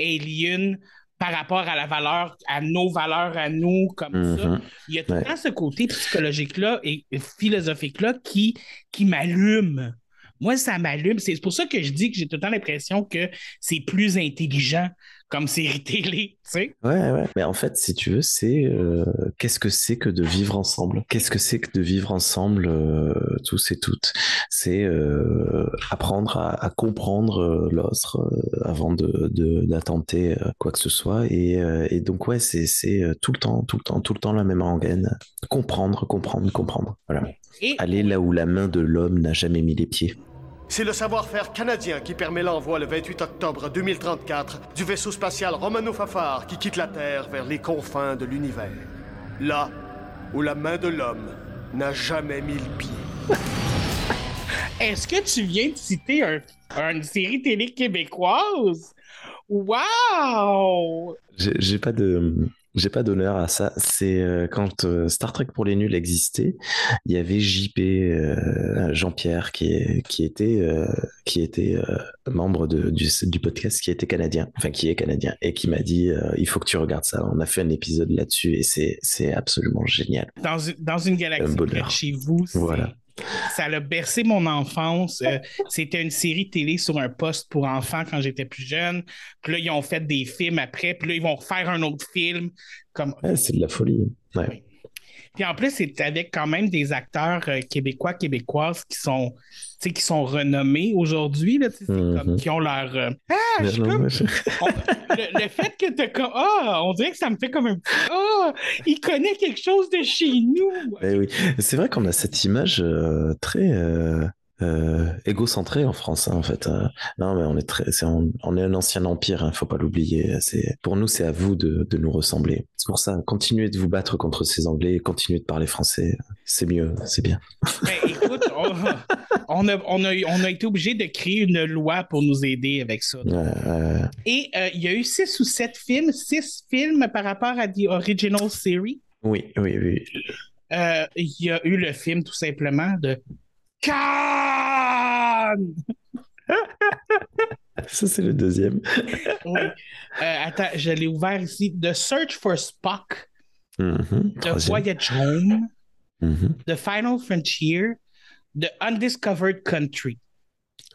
alien par rapport à la valeur, à nos valeurs à nous, comme ça. Mhm. Il y a tout le Ouais. temps ce côté psychologique-là et philosophique-là qui, qui m'allume. Moi, ça m'allume. C'est pour ça que je dis que j'ai tout le temps l'impression que c'est plus intelligent comme série télé, tu sais. Ouais, ouais. Mais en fait, si tu veux, c'est euh, qu'est-ce que c'est que de vivre ensemble? Qu'est-ce que c'est que de vivre ensemble euh, tous et toutes? C'est euh, apprendre à, à comprendre euh, l'autre avant de d'attenter quoi que ce soit. Et, et donc ouais, c'est tout le temps, tout le temps, tout le temps la même rengaine. Comprendre, comprendre, comprendre. Voilà. Et Aller là où la main de l'homme n'a jamais mis les pieds. C'est le savoir-faire canadien qui permet l'envoi le 28 octobre 2034 du vaisseau spatial Romano Fafar qui quitte la Terre vers les confins de l'univers. Là où la main de l'homme n'a jamais mis le pied. est-ce que tu viens de citer un- une série télé québécoise? Wow! J'ai j'ai pas de j'ai pas d'honneur à ça. C'est euh, quand euh, Star Trek pour les nuls existait, il y avait JP euh, Jean-Pierre qui était qui était membre de- du, du podcast qui était canadien, enfin qui est canadien et qui m'a dit il faut que tu regardes ça. On a fait un épisode là-dessus et c'est absolument génial. Dans, une- dans une Un galaxie de chez vous, Voilà. Ça a bercé mon enfance. Euh, C'était une série télé sur un poste pour enfants quand j'étais plus jeune. Puis là, ils ont fait des films après. Puis là, ils vont refaire un autre film. Comme... Ouais, c'est de la folie. Ouais. Puis en plus, c'est avec quand même des acteurs euh, québécois, québécoises qui sont, qui sont renommés aujourd'hui, là, tu Mhm. comme qui ont leur. euh, Ah, je suis comme- moi, je- on- le, le fait que t'as comme. Ah, on dirait que ça me fait comme un petit. Ah, il connaît quelque chose de chez nous. Eh oui, c'est vrai qu'on a cette image euh, très euh, euh, égocentrée en France, hein, en fait. Euh, non, mais on est très, on, on est un ancien empire, hein, faut pas l'oublier. C'est, pour nous, c'est à vous de, de nous ressembler. C'est pour ça, continuez de vous battre contre ces Anglais, continuez de parler français. C'est mieux, c'est bien. Ben, écoute, on, on a, on, a, on a été obligé de créer une loi pour nous aider avec ça. Ouais, ouais. Et euh, il y a eu six ou sept films, six films par rapport à The Original Series. oui, oui, oui. Euh, Il y a eu le film tout simplement de Cannes! Ça, c'est le deuxième. Oui. Euh, attends, je l'ai ouvert ici. The Search for Spock, Mhm, The. Voyage Home, Mhm, The Final Frontier, The Undiscovered Country.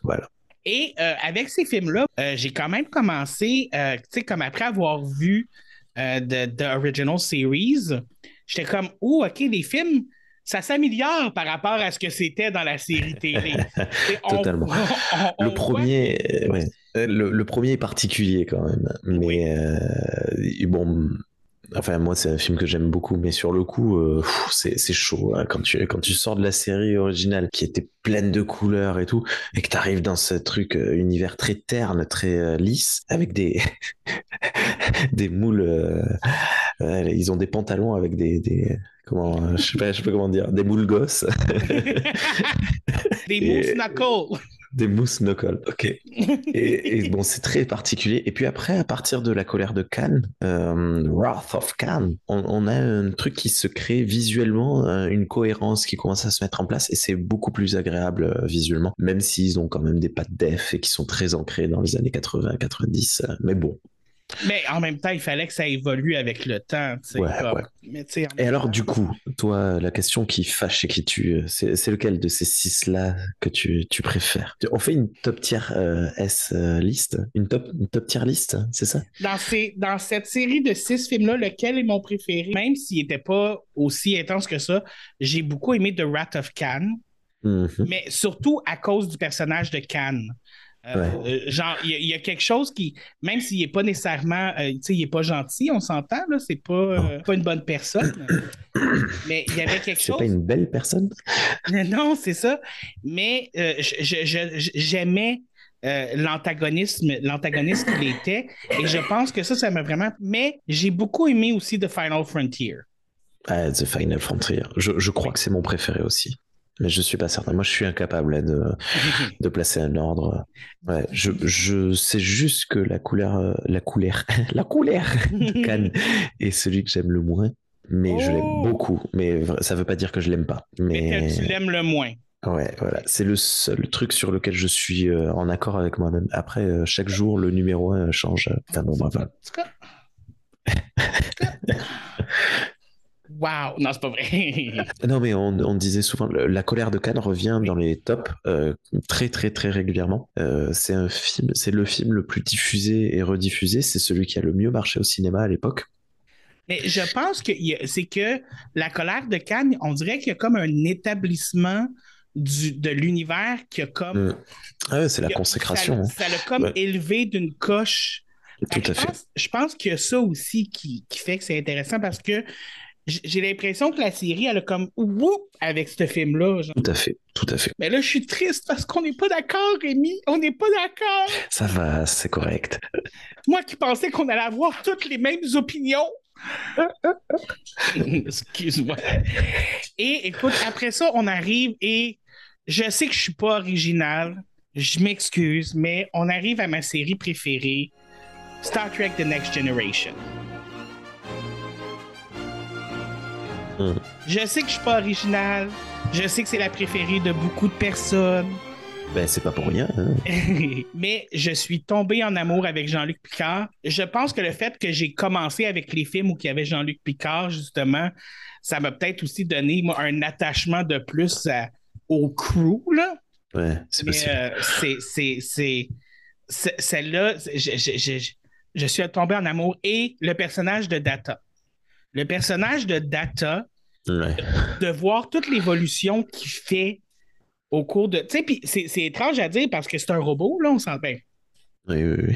Voilà. Et euh, avec ces films-là, euh, j'ai quand même commencé, tu sais, comme après avoir vu The, The Original Series, j'étais comme, oh, OK, les films, ça s'améliore par rapport à ce que c'était dans la série télé. On- Totalement. on- on Le premier, euh, ouais. Euh, le, le premier est particulier quand même, mais euh, bon, enfin moi c'est un film que j'aime beaucoup, mais sur le coup euh, c'est chaud hein, quand tu quand tu sors de la série originale qui était pleine de couleurs et tout, et que tu arrives dans ce truc euh, univers très terne, très lisse, avec des des moules, ils ont des pantalons avec des, des comment, euh, je sais pas, je sais pas comment dire, des moules gosses. Des mousses knuckles. Des mousses knuckle, ok. Et, et bon, c'est très particulier. Et puis après, à partir de la colère de Cannes, euh, Wrath of Cannes, on, on a un truc qui se crée visuellement, euh, une cohérence qui commence à se mettre en place, et c'est beaucoup plus agréable visuellement, même s'ils ont quand même des pattes def et qui sont très ancrés dans les années 80-90. euh, mais bon. Mais en même temps, il fallait que ça évolue avec le temps. Ouais, comme- ouais. Mais Et alors, temps- du coup, toi, la question qui fâche et qui tue, c'est c'est lequel de ces six-là que tu, tu préfères? On fait une top tier euh, S euh, liste Une top, une top tier liste, c'est ça? Dans, ces, dans cette série de six films-là, lequel est mon préféré? Même s'il n'était pas aussi intense que ça, j'ai beaucoup aimé The Rat of Cannes, Mhm. mais surtout à cause du personnage de Cannes. Euh, genre, il y, a quelque chose qui, même s'il n'est pas nécessairement, euh, tu sais, il n'est pas gentil, on s'entend, là, c'est pas, euh, pas une bonne personne. mais il y avait quelque chose. C'est pas une belle personne? non, c'est ça. Mais j'aimais l'antagonisme, l'antagoniste qu'il était. Et je pense que ça, ça m'a vraiment. Mais j'ai beaucoup aimé aussi The Final Frontier. Ah, The Final Frontier. Je, je crois que c'est mon préféré aussi. Mais je suis pas certain. Moi, je suis incapable de, de placer un ordre. Ouais, je, je sais juste que la couleur, euh, la couleur, la couleur de Cannes est celui que j'aime le moins. Mais je l'aime oh! beaucoup. Mais ça veut pas dire que je l'aime pas. Mais, tu l'aimes le moins. Ouais, voilà. C'est le seul truc sur lequel je suis euh, en accord avec moi-même. Après, euh, chaque jour, le numéro 1 change. Enfin bon, voilà. Wow! Non, c'est pas vrai. non, mais on, disait souvent, La colère de Cannes revient dans les tops euh, très, très, très régulièrement. Euh, c'est un film, c'est le film le plus diffusé et rediffusé. C'est celui qui a le mieux marché au cinéma à l'époque. Mais je pense que c'est que La colère de Cannes, on dirait qu'il y a comme un établissement du, de l'univers qui a comme. Mm. Ah c'est la consécration. Ça l'a comme élevé d'une coche. Tout à fait. je pense qu'il y a ça aussi qui, qui fait que c'est intéressant parce que j'ai l'impression que la série, elle a comme whoop avec ce film-là. Tout à fait, tout à fait. Mais là, je suis triste parce qu'on n'est pas d'accord, Rémi. On n'est pas d'accord. Ça va, c'est correct. Moi qui pensais qu'on allait avoir toutes les mêmes opinions. Excuse-moi. Et écoute, après ça, on arrive et je sais que je suis pas original. Je m'excuse, mais on arrive à ma série préférée, Star Trek The Next Generation. Mm. Je sais que je suis pas original. Je sais que c'est la préférée de beaucoup de personnes. Ben, c'est pas pour rien. Hein. Mais je suis tombé en amour avec Jean-Luc Picard. Je pense que le fait que j'ai commencé avec les films où il y avait Jean-Luc Picard, justement, ça m'a peut-être aussi donné moi, un attachement de plus au crew. Là. Ouais, c'est. Euh. Celle-là, je, je suis tombé en amour. Et le personnage de Data le personnage de Data, de voir toute l'évolution qu'il fait au cours de. Tu sais, puis c'est étrange à dire parce que c'est un robot, là, on s'en Oui, oui, oui.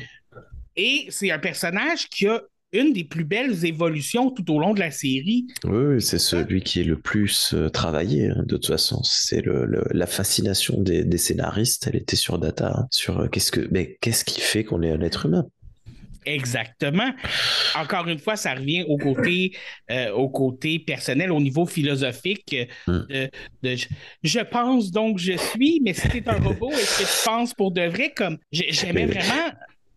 Et c'est un personnage qui a une des plus belles évolutions tout au long de la série. Oui, c'est celui qui est le plus euh, travaillé, hein, de toute façon. C'est le, la fascination des, scénaristes, elle était sur Data, hein, sur euh, qu'est-ce que, mais qu'est-ce qui fait qu'on est un être humain? Exactement. Encore une fois, ça revient au côté, euh, au côté personnel, au niveau philosophique. Euh, de, je pense donc je suis, mais si tu es un robot, est-ce que tu penses pour de vrai comme j'aimais vraiment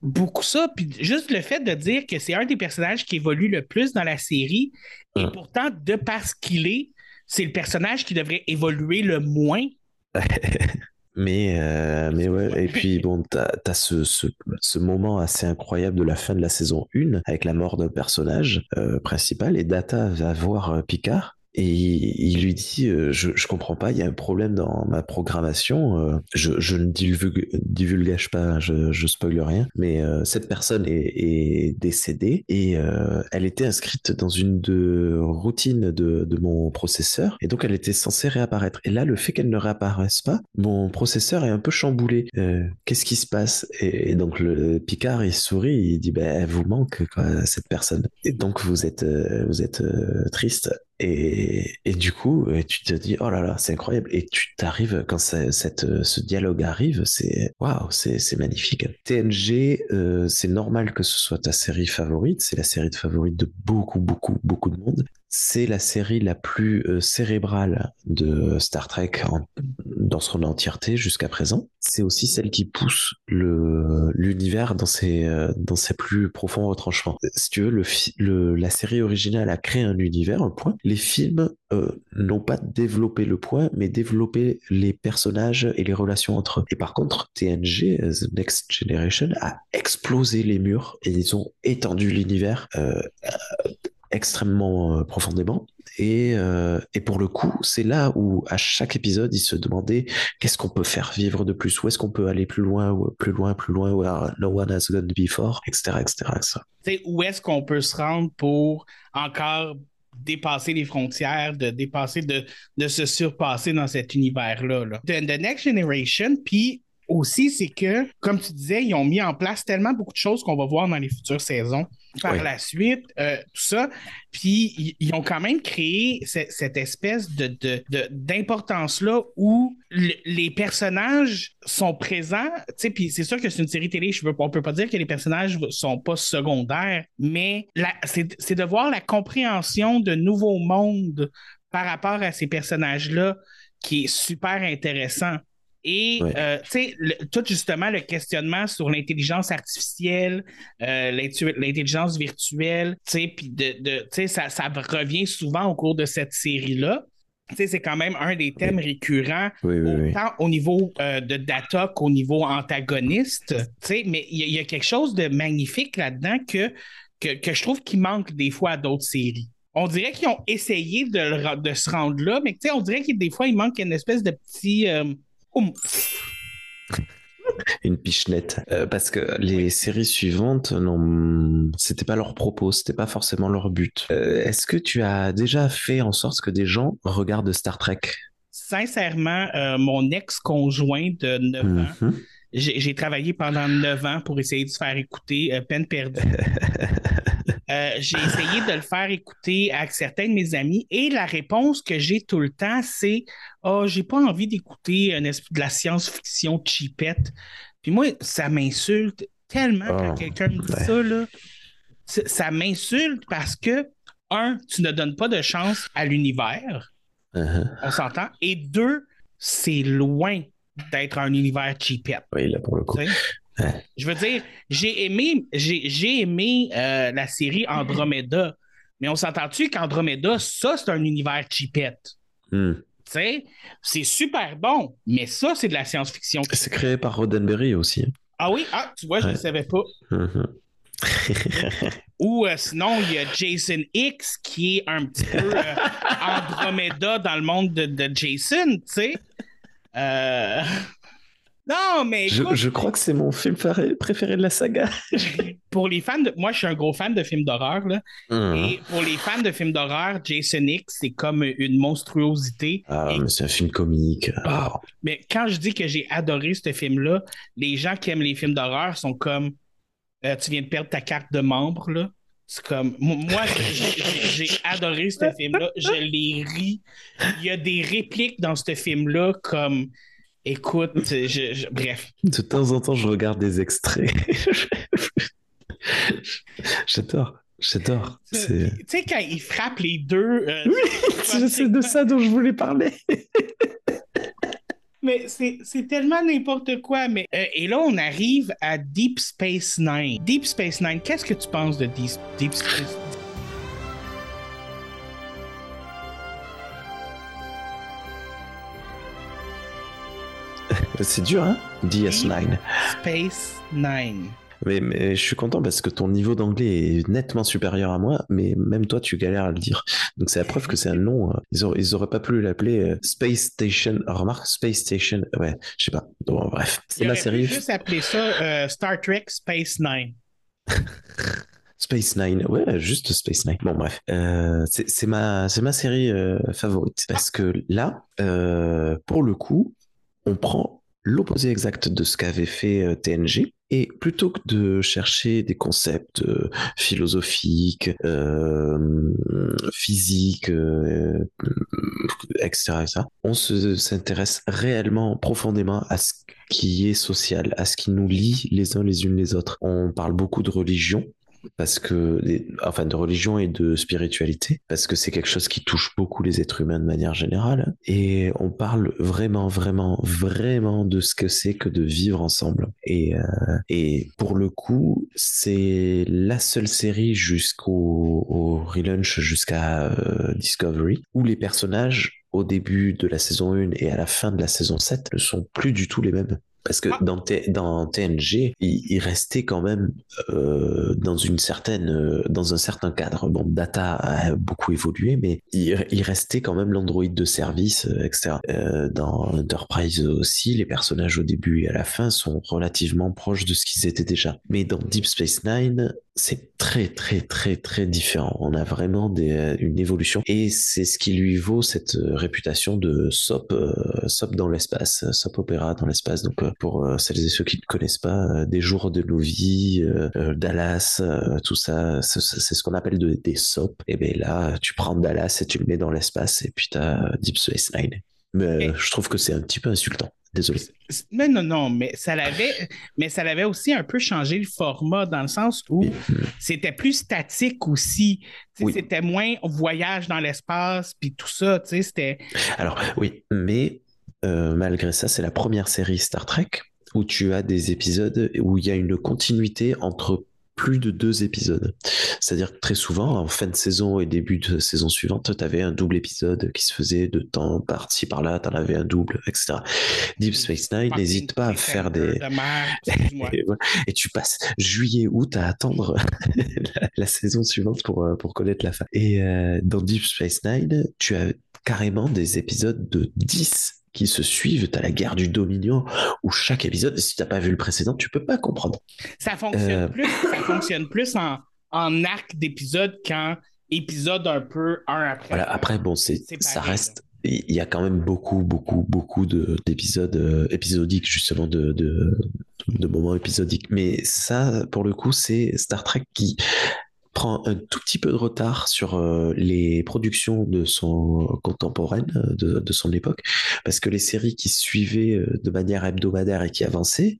beaucoup ça. Puis juste le fait de dire que c'est un des personnages qui évolue le plus dans la série, et pourtant, de parce qu'il est, c'est le personnage qui devrait évoluer le moins. Mais, euh, mais ouais, et puis bon, t'as as ce, ce, ce, moment assez incroyable de la fin de la saison 1 avec la mort d'un personnage euh, principal et Data va voir euh, Picard et il lui dit euh, je, je comprends pas, il y a un problème dans ma programmation. Euh, je, je ne divulgage pas, je, je spoil rien, mais euh, cette personne est, est décédée et elle était inscrite dans une de routines de, de mon processeur et donc elle était censée réapparaître. Et là, le fait qu'elle ne réapparaisse pas, mon processeur est un peu chamboulé. Qu'est-ce qui se passe? Et, donc le Picard il sourit, il dit ben vous manque quoi, cette personne. Et donc vous êtes vous êtes triste et, et, du coup, euh, tu te dis, oh là là, c'est incroyable. Et tu t'arrives, quand cette, euh, ce dialogue arrive, c'est waouh, c'est magnifique. TNG, euh, c'est normal que ce soit ta série favorite. C'est la série de favorite de beaucoup, beaucoup, beaucoup de monde. C'est la série la plus euh, cérébrale de Star Trek dans son entièreté jusqu'à présent. C'est aussi celle qui pousse l'univers dans ses, euh, dans ses plus profonds retranchements. Si tu veux, la série originale a créé un univers, un point. Les films euh, n'ont pas développé le point, mais développé les personnages et les relations entre eux. Et par contre, TNG, The Next Generation, a explosé les murs et ils ont étendu l'univers extrêmement euh, profondément. Et, euh, et, pour le coup, c'est là où à chaque épisode, il se demandait qu'est-ce qu'on peut faire vivre de plus, où est-ce qu'on peut aller plus loin, plus loin, plus loin, where no one has gone before, etc., etc., etc. Où est-ce qu'on peut se rendre pour encore dépasser les frontières, de dépasser, de, de se surpasser dans cet univers-là. Là? The, Next Generation, puis aussi, c'est que, comme tu disais, ils ont mis en place tellement beaucoup de choses qu'on va voir dans les futures saisons par la suite, euh, tout ça. Puis, ils- ont quand même créé ce- cette espèce de, d'importance-là où le- les personnages sont présents. Tu sais, puis c'est sûr que c'est une série télé, je veux, on peut pas dire que les personnages sont pas secondaires, mais c'est de voir la compréhension de nouveaux mondes par rapport à ces personnages-là qui est super intéressant. Et, euh, tu sais, tout justement le questionnement sur l'intelligence artificielle, euh, l'intelligence virtuelle, tu sais, puis de, de- ça, ça revient souvent au cours de cette série-là. Tu sais, c'est quand même un des thèmes récurrents, Oui, oui, oui. tant au niveau euh, de data qu'au niveau antagoniste. Tu sais, mais il y, a- il y a quelque chose de magnifique là-dedans que, que, que je trouve qui manque des fois à d'autres séries. On dirait qu'ils ont essayé de, le de se rendre là, mais tu sais, on dirait que des fois, il manque une espèce de petit. euh. Une pichenette. Euh, parce que les séries suivantes, non, c'était pas leur propos, c'était pas forcément leur but. Euh, Est-ce que tu as déjà fait en sorte que des gens regardent Star Trek? Sincèrement, euh, mon ex-conjoint de 9 ans, Mhm. j'ai j'ai travaillé pendant 9 ans pour essayer de se faire écouter peine perdue. Euh, j'ai essayé de le faire écouter à certains de mes amis et la réponse que j'ai tout le temps, c'est Oh, j'ai pas envie d'écouter de la science-fiction cheapette. Puis moi, ça m'insulte tellement quand Oh, quelqu'un me dit ouais. ça. Là. Ça, m'insulte parce que, un, tu ne donnes pas de chance à l'univers, Mhm. on s'entend, et deux, c'est loin d'être un univers cheapette. Oui, là pour le coup. Sais? Je veux dire, j'ai aimé, j'ai, j'ai aimé euh, la série Andromeda, mais on s'entend-tu qu'Andromeda, ça, c'est un univers cheapette? Hmm. Tu sais, c'est super bon, mais ça, c'est de la science-fiction. C'est créé par Roddenberry aussi. Ah oui? Ah, tu vois, je ne Ouais. le savais pas. Mhm. Ou euh, sinon, il y a Jason X qui est un petit peu euh, Andromeda dans le monde de, de Jason, tu sais. Euh, Non, mais je, écoute, je crois que c'est mon film préféré de la saga. pour les fans de... Moi, je suis un gros fan de films d'horreur, là. Mhm. Et pour les fans de films d'horreur, Jason X, c'est comme une monstruosité. Ah, mais c'est un film comique. Ah. Mais quand je dis que j'ai adoré ce film-là, les gens qui aiment les films d'horreur sont comme euh, tu viens de perdre ta carte de membre, là. C'est comme mo- moi, j'ai adoré ce film-là. Je l'ai ri. Il y a des répliques dans ce film-là comme écoute, je- je- bref. De temps en temps, je regarde des extraits. j'adore, j'adore. C'est Tu sais, quand ils frappent les deux. euh, c'est c'est de ça dont je voulais parler. Mais c'est c'est tellement n'importe quoi. Mais, euh, et là, on arrive à Deep Space Nine. Deep Space Nine, qu'est-ce que tu penses de Deep, Deep Space C'est dur, hein DS9. Space Nine? Mais, mais je suis content parce que ton niveau d'anglais est nettement supérieur à moi, mais même toi, tu galères à le dire. Donc c'est la preuve que c'est un nom. euh, Ils, auraient, ils auraient pas pu l'appeler euh, Space Station. Remarque, Space Station. Ouais, je sais pas. Bon, bref, c'est ma série. juste appeler ça euh, Star Trek Space Nine. Space Nine, ouais, juste Space Nine. Bon, bref, Euh, c'est ma, série euh, favorite parce que là, pour le coup, on prend l'opposé exact de ce qu'avait fait euh, TNG. Et plutôt que de chercher des concepts euh, philosophiques, euh, physiques, euh, etc., etc., on se- s'intéresse réellement profondément à ce qui est social, à ce qui nous lie les uns les unes les autres. On parle beaucoup de religion, parce que, enfin, de religion et de spiritualité, parce que c'est quelque chose qui touche beaucoup les êtres humains de manière générale. Et on parle vraiment, vraiment, vraiment de ce que c'est que de vivre ensemble. Et, euh, pour le coup, c'est la seule série jusqu'au au relaunch, jusqu'à euh, Discovery, où les personnages au début de la saison 1 et à la fin de la saison 7 ne sont plus du tout les mêmes. Parce que dans, T- dans TNG, il, il restait quand même euh, dans une certaine, euh, dans un certain cadre. Bon, Data a beaucoup évolué, mais il, il restait quand même l'androïde de service, euh, etc. Euh, dans Enterprise aussi, les personnages au début et à la fin sont relativement proches de ce qu'ils étaient déjà. Mais dans Deep Space Nine, c'est très très très très différent. On a vraiment des, euh, une évolution et c'est ce qui lui vaut cette euh, réputation de sop euh, sop dans l'espace, sop opéra dans l'espace. Donc pour celles et ceux qui ne connaissent pas, des jours de vies, Dallas, tout ça, c'est ce qu'on appelle des sop. Et bien là, tu prends Dallas et tu le mets dans l'espace et puis t'as Deep Space Nine. Mais je trouve que c'est un petit peu insultant. Désolé. Mais non, non, mais ça l'avait, mais ça l'avait aussi un peu changé le format dans le sens où c'était plus statique aussi. C'était moins voyage dans l'espace puis tout ça. C'était. Alors oui, mais euh, malgré ça, c'est la première série Star Trek où tu as des épisodes où il y a une continuité entre plus de deux épisodes. C'est-à-dire que très souvent, en fin de saison et début de saison suivante, tu avais un double épisode qui se faisait de temps par-ci par-là, tu en avais un double, etc. Deep Space Nine n'hésite pas à faire des... et, tu passes juillet, août à attendre la, saison suivante pour, euh, pour connaître la fin. Et euh, dans Deep Space Nine, tu as carrément des épisodes de 10 qui se suivent. Tu as la guerre du Dominion où chaque épisode, si tu n'as pas vu le précédent, tu peux pas comprendre. Ça fonctionne euh, plus, ça fonctionne plus en, en arc d'épisode qu'en épisode un peu un après. Voilà, après, bon, c'est, ça reste. Il y a quand même beaucoup, beaucoup, beaucoup d'épisodes euh, épisodiques, justement, de, de, de moments épisodiques. Mais ça, pour le coup, c'est Star Trek qui prend un tout petit peu de retard sur euh, les productions de son contemporaine, euh, de, son époque, parce que les séries qui suivaient euh, de manière hebdomadaire et qui avançaient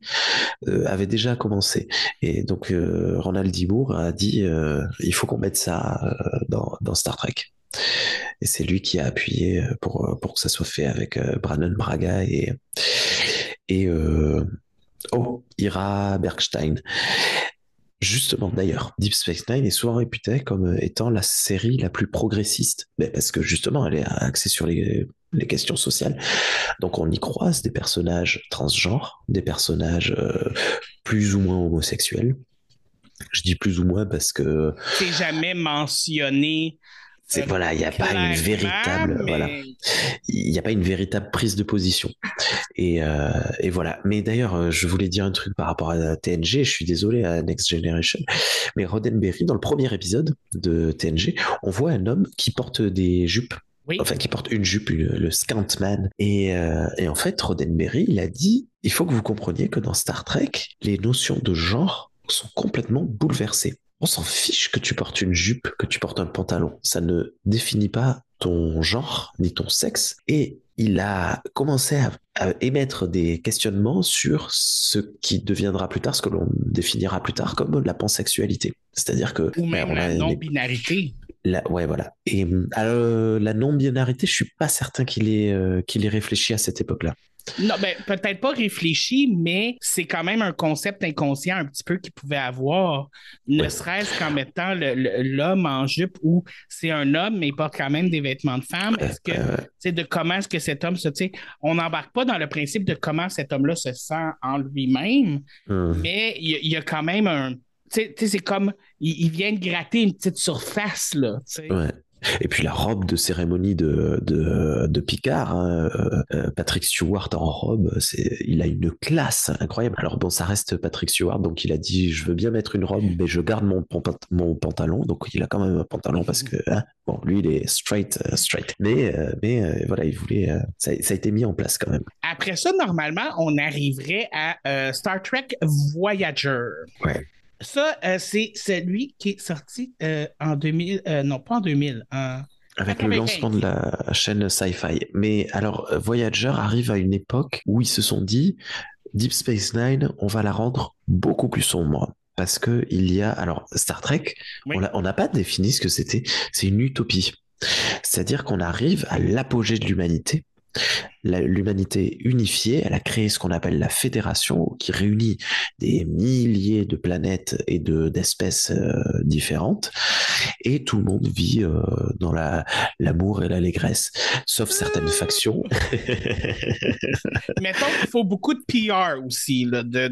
avaient déjà commencé. Et donc Ronald D. Moore a dit il faut qu'on mette ça dans, dans, Star Trek. Et c'est lui qui a appuyé pour, pour que ça soit fait avec Brandon Braga et, et oh, Ira Bergstein. Justement, d'ailleurs, Deep Space Nine est souvent réputée comme euh, étant la série la plus progressiste, mais parce que justement, elle est axée sur les, questions sociales. Donc, on y croise des personnages transgenres, des personnages euh, plus ou moins homosexuels. Je dis plus ou moins parce que. C'est jamais mentionné c'est voilà, il n'y a pas une véritable voilà, il n'y a pas une véritable prise de position. Et, euh, et voilà. Mais d'ailleurs, euh, je voulais dire un truc par rapport à TNG. Je suis désolé à Next Generation, mais Roddenberry dans le premier épisode de TNG, on voit un homme qui porte des jupes. Enfin, qui porte une jupe, le Scantman. Et, euh, et en fait, Roddenberry, il a dit il faut que vous compreniez que dans Star Trek, les notions de genre sont complètement bouleversées on s'en fiche que tu portes une jupe, que tu portes un pantalon. Ça ne définit pas ton genre ni ton sexe. Et il a commencé à, émettre des questionnements sur ce qui deviendra plus tard, ce que l'on définira plus tard comme la pansexualité. C'est-à-dire que... Ou même ben, la non-binarité. La, ouais, voilà. Et euh, la non-binarité, je suis pas certain qu'il ait, euh, qu'il ait réfléchi à cette époque-là. Non, ben, peut-être pas réfléchi, mais c'est quand même un concept inconscient un petit peu qu'il pouvait avoir, ne serait-ce qu'en mettant l'homme en jupe où c'est un homme, mais il porte quand même des vêtements de femme. Est-ce que, c'est de comment est-ce que cet homme se, tu on n'embarque pas dans le principe de comment cet homme-là se sent en lui-même, hum. mais il y, a quand même un, tu sais, c'est comme, il, vient de gratter une petite surface, là, Ouais. Et puis la robe de cérémonie de, de, Picard, hein, euh, euh, Patrick Stewart en robe, c'est, il a une classe incroyable. Alors bon, ça reste Patrick Stewart, donc il a dit je veux bien mettre une robe, mais je garde mon, mon pantalon. Donc il a quand même un pantalon parce que hein, bon, lui il est straight, euh, straight. Mais mais voilà, il voulait, ça, ça, a été mis en place quand même. Après ça, normalement, on arriverait à Star Trek Voyager. Ouais. Ça, euh, c'est celui qui est sorti euh, en 2000, euh, non pas en 2000, avec le lancement de la chaîne Sci-Fi. Mais alors, Voyager arrive à une époque où ils se sont dit, Deep Space Nine, on va la rendre beaucoup plus sombre. Parce que il y a, alors Star Trek, on n'a pas défini ce que c'était. C'est une utopie. C'est-à-dire qu'on arrive à l'apogée de l'humanité l'humanité unifiée, elle a créé ce qu'on appelle la fédération, qui réunit des milliers de planètes et de d'espèces euh, différentes, et tout le monde vit euh, dans la l'amour et l'allégresse, sauf certaines factions. Mettons qu'il faut beaucoup de PR aussi, de,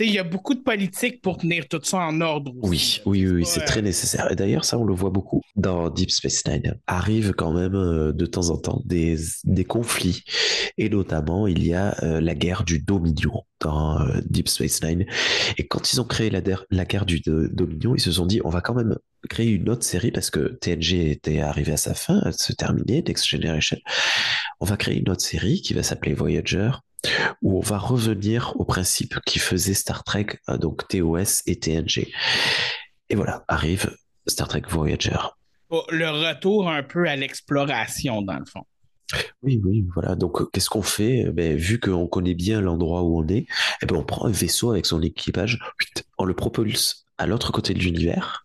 il y a beaucoup de politique pour tenir tout ça en ordre. oui, oui, oui, c'est très nécessaire. Et d'ailleurs, ça, on le voit beaucoup dans Deep Space Nine. Arrivent quand même euh, de temps en temps des, des conflits. Et notamment, il y a euh, la guerre du Dominion dans euh, Deep Space Nine. Et quand ils ont créé la, la guerre du Dominion, ils se sont dit, on va quand même créer une autre série parce que TNG était arrivé à sa fin, à se terminer, Next Generation. On va créer une autre série qui va s'appeler Voyager où on va revenir au principe qui faisait Star Trek, euh, donc TOS et TNG. Et voilà, arrive Star Trek Voyager. le retour un peu à l'exploration, dans le fond. Oui, oui, voilà. Donc, qu'est-ce qu'on fait? Ben, Vu qu'on connaît bien l'endroit où on est, eh ben, on prend un vaisseau avec son équipage, on le propulse à l'autre côté de l'univers,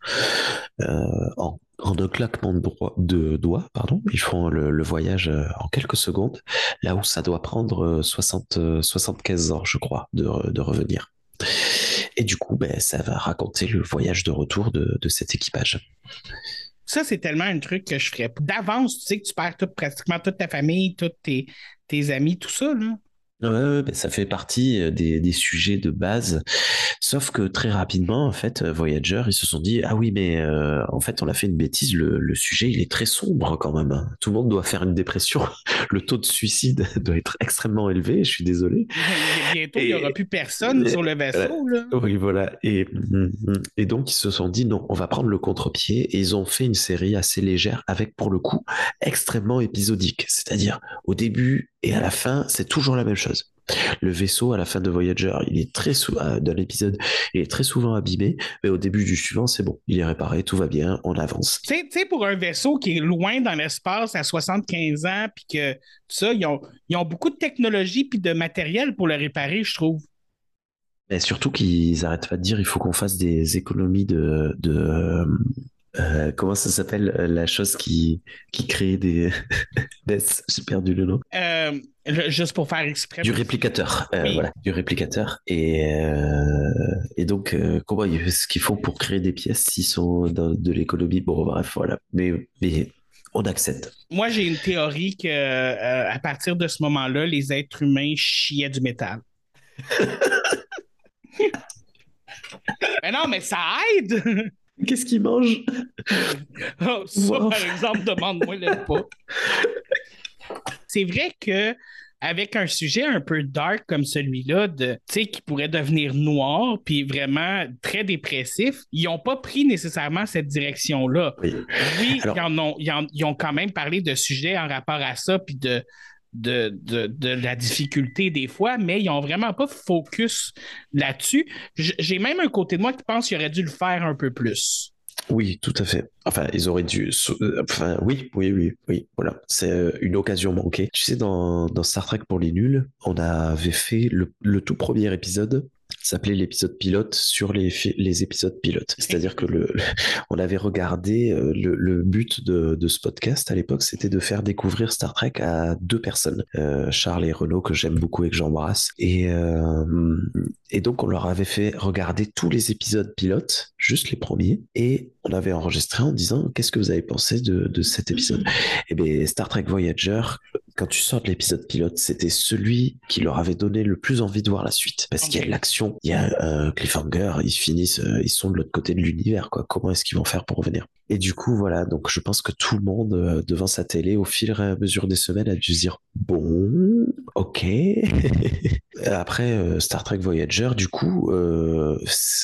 euh, en en un claquement de, doigts, pardon, ils font le, voyage euh, en quelques secondes, là où ça doit prendre 60, 75 euh, ans, je crois, de, revenir. Et du coup, ben, ça va raconter le voyage de retour de, cet équipage. Ça, c'est tellement un truc que je ferais. D'avance, tu sais que tu perds pratiquement toute ta famille, tous tes, tes amis, tout ça. Là. Ouais, ben, ça fait partie euh, des, des, sujets de base. Sauf que très rapidement, en fait, euh, Voyager, ils se sont dit ah oui, mais euh, en fait, on a fait une bêtise. Le, le, sujet, il est très sombre quand même. Hein. Tout le monde doit faire une dépression. Le taux de suicide doit être extrêmement élevé. Je suis désolé. Bientôt, il n'y aura plus personne sur le vaisseau. Là. Oui, voilà. Et, et donc, ils se sont dit non, on va prendre le contre-pied. Et ils ont fait une série assez légère avec, pour le coup, extrêmement épisodique. C'est-à-dire, au début, et à la fin, c'est toujours la même chose. Le vaisseau, à la fin de Voyager, il est très souvent, euh, dans l'épisode, il est très souvent abîmé, mais au début du suivant, c'est bon, il est réparé, tout va bien, on avance. Tu sais, pour un vaisseau qui est loin dans l'espace à 75 ans, puis que tout ça, ils ont, ils ont beaucoup de technologie puis de matériel pour le réparer, je trouve. Mais surtout qu'ils arrêtent pas de dire il faut qu'on fasse des économies de, de euh, comment ça s'appelle euh, la chose qui, qui crée des. J'ai perdu le nom. Euh, juste pour faire exprès. Du réplicateur. Voilà, du réplicateur. Et, et donc, comment ce qu'ils font pour créer des pièces s'ils sont dans de l'économie? Bon, bref, voilà. Mais, mais on accepte. Moi, j'ai une théorie que à partir de ce moment-là, les êtres humains chiaient du métal. mais non, mais ça aide! Qu'est-ce qu'il mange? Oh, Ça, par exemple, demande-moi le pas. C'est vrai que avec un sujet un peu dark comme celui-là, de, qui pourrait devenir noir, puis vraiment très dépressif, ils n'ont pas pris nécessairement cette direction-là. Oui, ils, ont, quand même parlé de sujets en rapport à ça, puis de, de, de, la difficulté des fois, mais ils n'ont vraiment pas focus là-dessus. J'ai même un côté de moi qui pense qu'ils auraient dû le faire un peu plus. Oui, tout à fait. Enfin, ils auraient dû. Enfin, oui, oui, oui, oui. Voilà, c'est euh, une occasion manquée. Tu sais, dans, dans Star Trek pour les nuls, on avait fait le, le tout premier épisode s'appelait l'épisode pilote sur les, épisodes pilotes. C'est-à-dire que on avait regardé euh, le, but de, ce podcast à l'époque, c'était de faire découvrir Star Trek à deux personnes, euh, Charles et Renaud que j'aime beaucoup et que j'embrasse. Et, euh, et donc on leur avait fait regarder tous les épisodes pilotes, juste les premiers, et on avait enregistré en disant qu'est-ce que vous avez pensé de, de cet épisode? Et eh bien Star Trek Voyager, quand tu sors de l'épisode pilote, c'était celui qui leur avait donné le plus envie de voir la suite. Parce qu'il y a l'action, il y a un cliffhanger, ils finissent, euh, ils sont de l'autre côté de l'univers, quoi. Comment est-ce qu'ils vont faire pour revenir? Et du coup, voilà, donc je pense que tout le monde, euh, devant sa télé, au fil et à mesure des semaines, a dû se dire, bon, ok. Après, euh, Star Trek Voyager, du coup,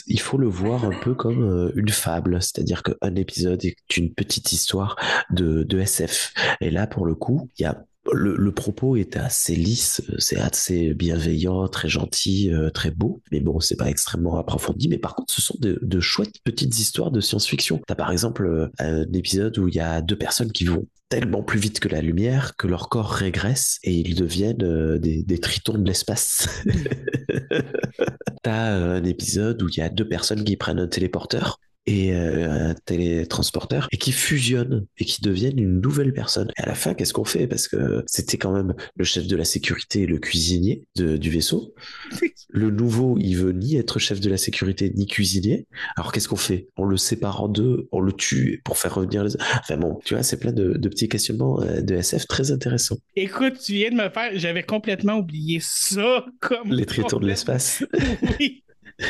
il faut le voir un peu comme une fable, c'est-à-dire qu'un épisode est une petite histoire de, de SF. Et là, pour le coup, il y a le, propos est assez lisse, c'est assez bienveillant, très gentil, euh, très beau, mais bon, c'est pas extrêmement approfondi. Mais par contre, ce sont de, chouettes petites histoires de science-fiction. T'as par exemple euh, un épisode où il y a deux personnes qui vont tellement plus vite que la lumière que leur corps régresse et ils deviennent euh, des, des, tritons de l'espace. T'as un épisode où il y a deux personnes qui prennent un téléporteur et euh, un télétransporteur et qui fusionnent et qui deviennent une nouvelle personne. Et à la fin, qu'est-ce qu'on fait? Parce que c'était quand même le chef de la sécurité et le cuisinier du vaisseau. Le nouveau, il veut ni être chef de la sécurité ni cuisinier. Alors qu'est-ce qu'on fait? On le sépare en deux, on le tue pour faire revenir les. Enfin bon, tu vois, c'est plein de, de, petits questionnements euh, de SF très intéressants. Écoute, tu viens de me faire, j'avais complètement oublié ça comme. Les traitons de l'espace. oui.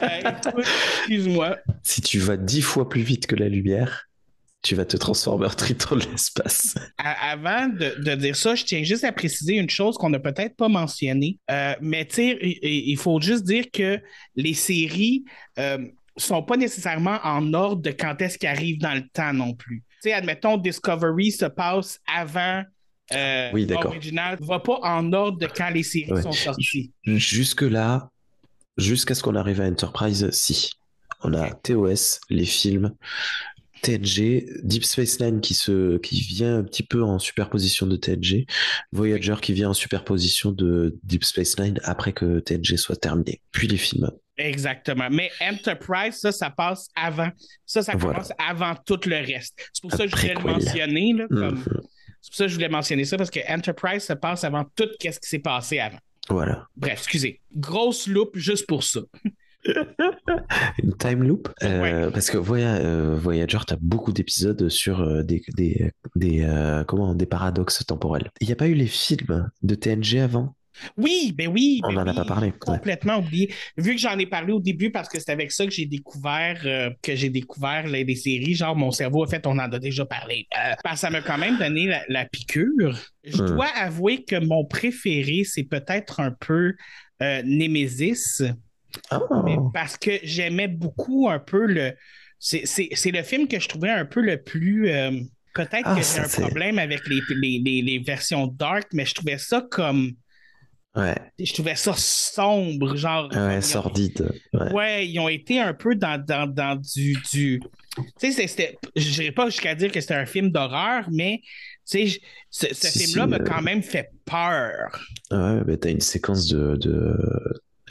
Excuse-moi. Si tu vas dix fois plus vite que la lumière, tu vas te transformer en triton de l'espace. Avant de, dire ça, je tiens juste à préciser une chose qu'on n'a peut-être pas mentionnée. Euh, mais il, faut juste dire que les séries euh, sont pas nécessairement en ordre de quand est-ce qu'elles arrivent dans le temps non plus. Tu sais, admettons, Discovery se passe avant euh, oui, l'original, va pas en ordre de quand les séries sont sorties. Jusque-là, jusqu'à ce qu'on arrive à Enterprise, si. On a TOS, les films, TNG, Deep Space Nine qui, se, qui vient un petit peu en superposition de TNG, Voyager qui vient en superposition de Deep Space Nine après que TNG soit terminé, puis les films. Exactement. Mais Enterprise, ça, ça passe avant. Ça, ça commence avant tout le reste. C'est pour ça que je voulais le mentionner. Là, mhm. C'est pour ça que je voulais mentionner ça, parce que Enterprise se passe avant tout ce qui s'est passé avant. Voilà. Bref, excusez. Grosse loupe juste pour ça. Une time loop? Euh, Parce que euh, Voyager, tu as beaucoup d'épisodes sur euh, des, des, des comment, des paradoxes temporels. Il n'y a pas eu les films de TNG avant? Oui, ben oui. On n'en a pas parlé. Complètement oublié. Vu que j'en ai parlé au début parce que c'est avec ça que j'ai découvert que j'ai découvert les, des séries, genre mon cerveau a fait, on en a déjà parlé. parce que ça m'a quand même donné la, piqûre. Je hmm. dois avouer que mon préféré, c'est peut-être un peu Nemesis. Oh. parce que j'aimais beaucoup un peu le. C'est le film que je trouvais un peu le plus. Euh, peut-être ah, que j'ai un problème avec les, les, les, versions dark, mais je trouvais ça comme. Ouais. Je trouvais ça sombre, genre. Ouais, sordide. Ouais. ils ont été un peu dans, dans, dans du. du... Tu sais, je dirais pas jusqu'à dire que c'était un film d'horreur, mais tu sais, ce, film-là m'a quand même fait peur. Ouais, mais t'as une séquence de, de,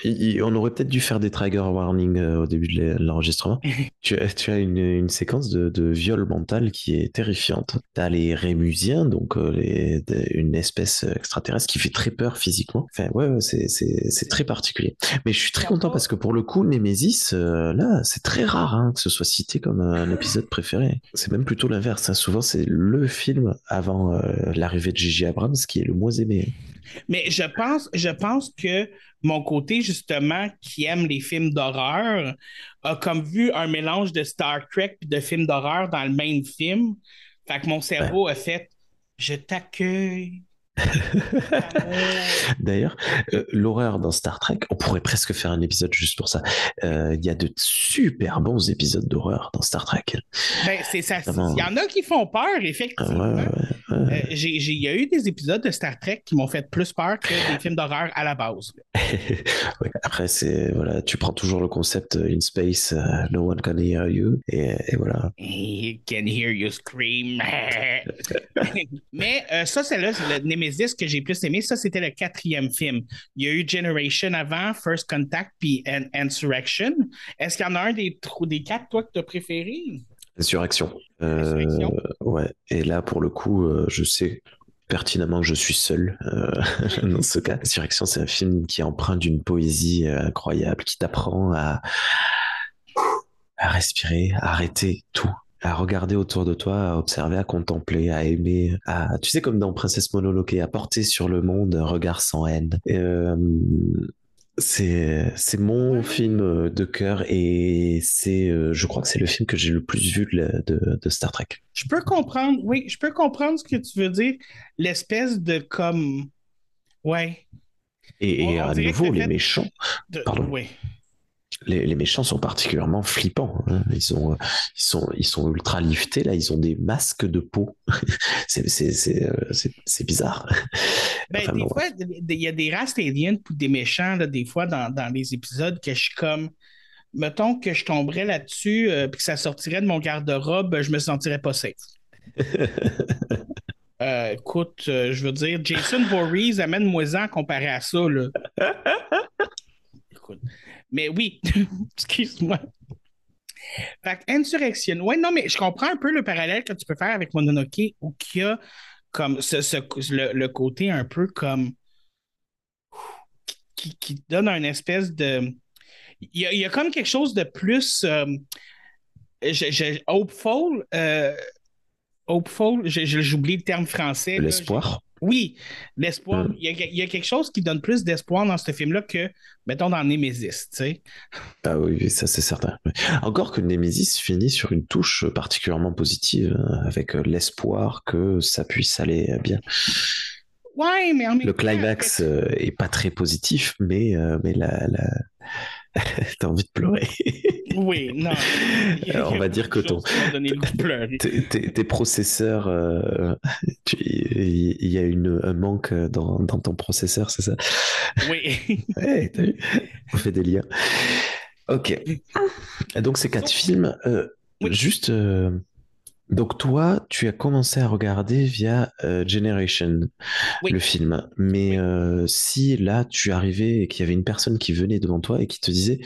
on aurait peut-être dû faire des trigger warnings euh, au début de l'enregistrement. tu, as une, séquence de, viol mental qui est terrifiante. Tu as les Rémusiens, donc euh, une espèce extraterrestre qui fait très peur physiquement. Enfin, ouais, c'est très particulier. Mais je suis très content parce que pour le coup, Nemesis, euh, là, c'est très rare hein, que ce soit cité comme un épisode préféré. C'est même plutôt l'inverse. Hein. Souvent, c'est le film avant l'arrivée de J.J. Abrams qui est le moins aimé. Mais je pense, je pense que mon côté, justement, qui aime les films d'horreur, a comme vu un mélange de Star Trek et de films d'horreur dans le même film. Fait que mon cerveau a fait Je t'accueille, D'ailleurs, euh, l'horreur dans Star Trek, on pourrait presque faire un épisode juste pour ça. Euh, il y a de super bons épisodes d'horreur dans Star Trek. Ben, c'est ça. Il y en a qui font peur, effectivement. Euh, il y a eu des épisodes de Star Trek qui m'ont fait plus peur que des films d'horreur à la base. après, c'est voilà, tu prends toujours le concept in space, no one can hear you, et, voilà. He can hear you scream. Mais ça, c'est là, c'est le Nemesis que j'ai plus aimé, ça, c'était le quatrième film. Il y a eu Generation avant, First Contact, puis Insurrection. Est-ce qu'il y en a un des, des quatre, toi, que tu as préféré? Insurrection. Euh, ouais. Et là, pour le coup, euh, je sais pertinemment que je suis seul euh, dans ce cas. Insurrection, c'est un film qui emprunte d'une poésie incroyable, qui t'apprend à, à respirer, à arrêter tout, à regarder autour de toi, à observer, à contempler, à aimer, à, tu sais, comme dans Princesse Mononoke, à porter sur le monde un regard sans haine. Euh, c'est c'est mon film de cœur et c'est euh, je crois que c'est le film que j'ai le plus vu de, de, Star Trek. Je peux comprendre, oui, je peux comprendre ce que tu veux dire, l'espèce de comme ouais. Et, à nouveau les méchants. Pardon. Oui les, méchants sont particulièrement flippants. Hein. Ils, ont, ils, sont, ils sont ultra liftés, là, ils ont des masques de peau. Euh, c'est bizarre. Ben, des fois, il y a des races aliens ou des méchants, là, des fois, dans, dans, les épisodes, que je suis comme. Mettons que je tomberais là-dessus et que ça sortirait de mon garde-robe, je me sentirais pas safe. Euh, écoute, euh, je veux dire, Jason Voorhees amène-moi-en comparé à ça. Là. écoute. Mais oui, excuse-moi. Fait Insurrection. Ouais, non, mais je comprends un peu le parallèle que tu peux faire avec Mononoke où il y a comme ce, le, côté un peu comme qui, donne un espèce de. Il y, a, comme quelque chose de plus euh, hopeful. Euh, hopeful, j'oublie le terme français. L'espoir. Oui, l'espoir. Il, y a, quelque chose qui donne plus d'espoir dans ce film-là que, mettons, dans Nemesis, tu sais. Ah oui, ça c'est certain. Encore que Nemesis finit sur une touche particulièrement positive, hein, avec l'espoir que ça puisse aller bien. Ouais, mais Le climax euh, est pas très positif, mais, euh, mais la, la... T'as envie de pleurer. oui, non. on va dire que ton, tes, processeurs, euh, il y a une, un manque dans, dans ton processeur, c'est ça? Oui. ouais, t'as vu? On fait des liens. Ok. Donc ces quatre films, juste donc toi, tu as commencé à regarder via euh, Generation, le film. Mais euh, si là, tu arrivais et qu'il y avait une personne qui venait devant toi et qui te disait,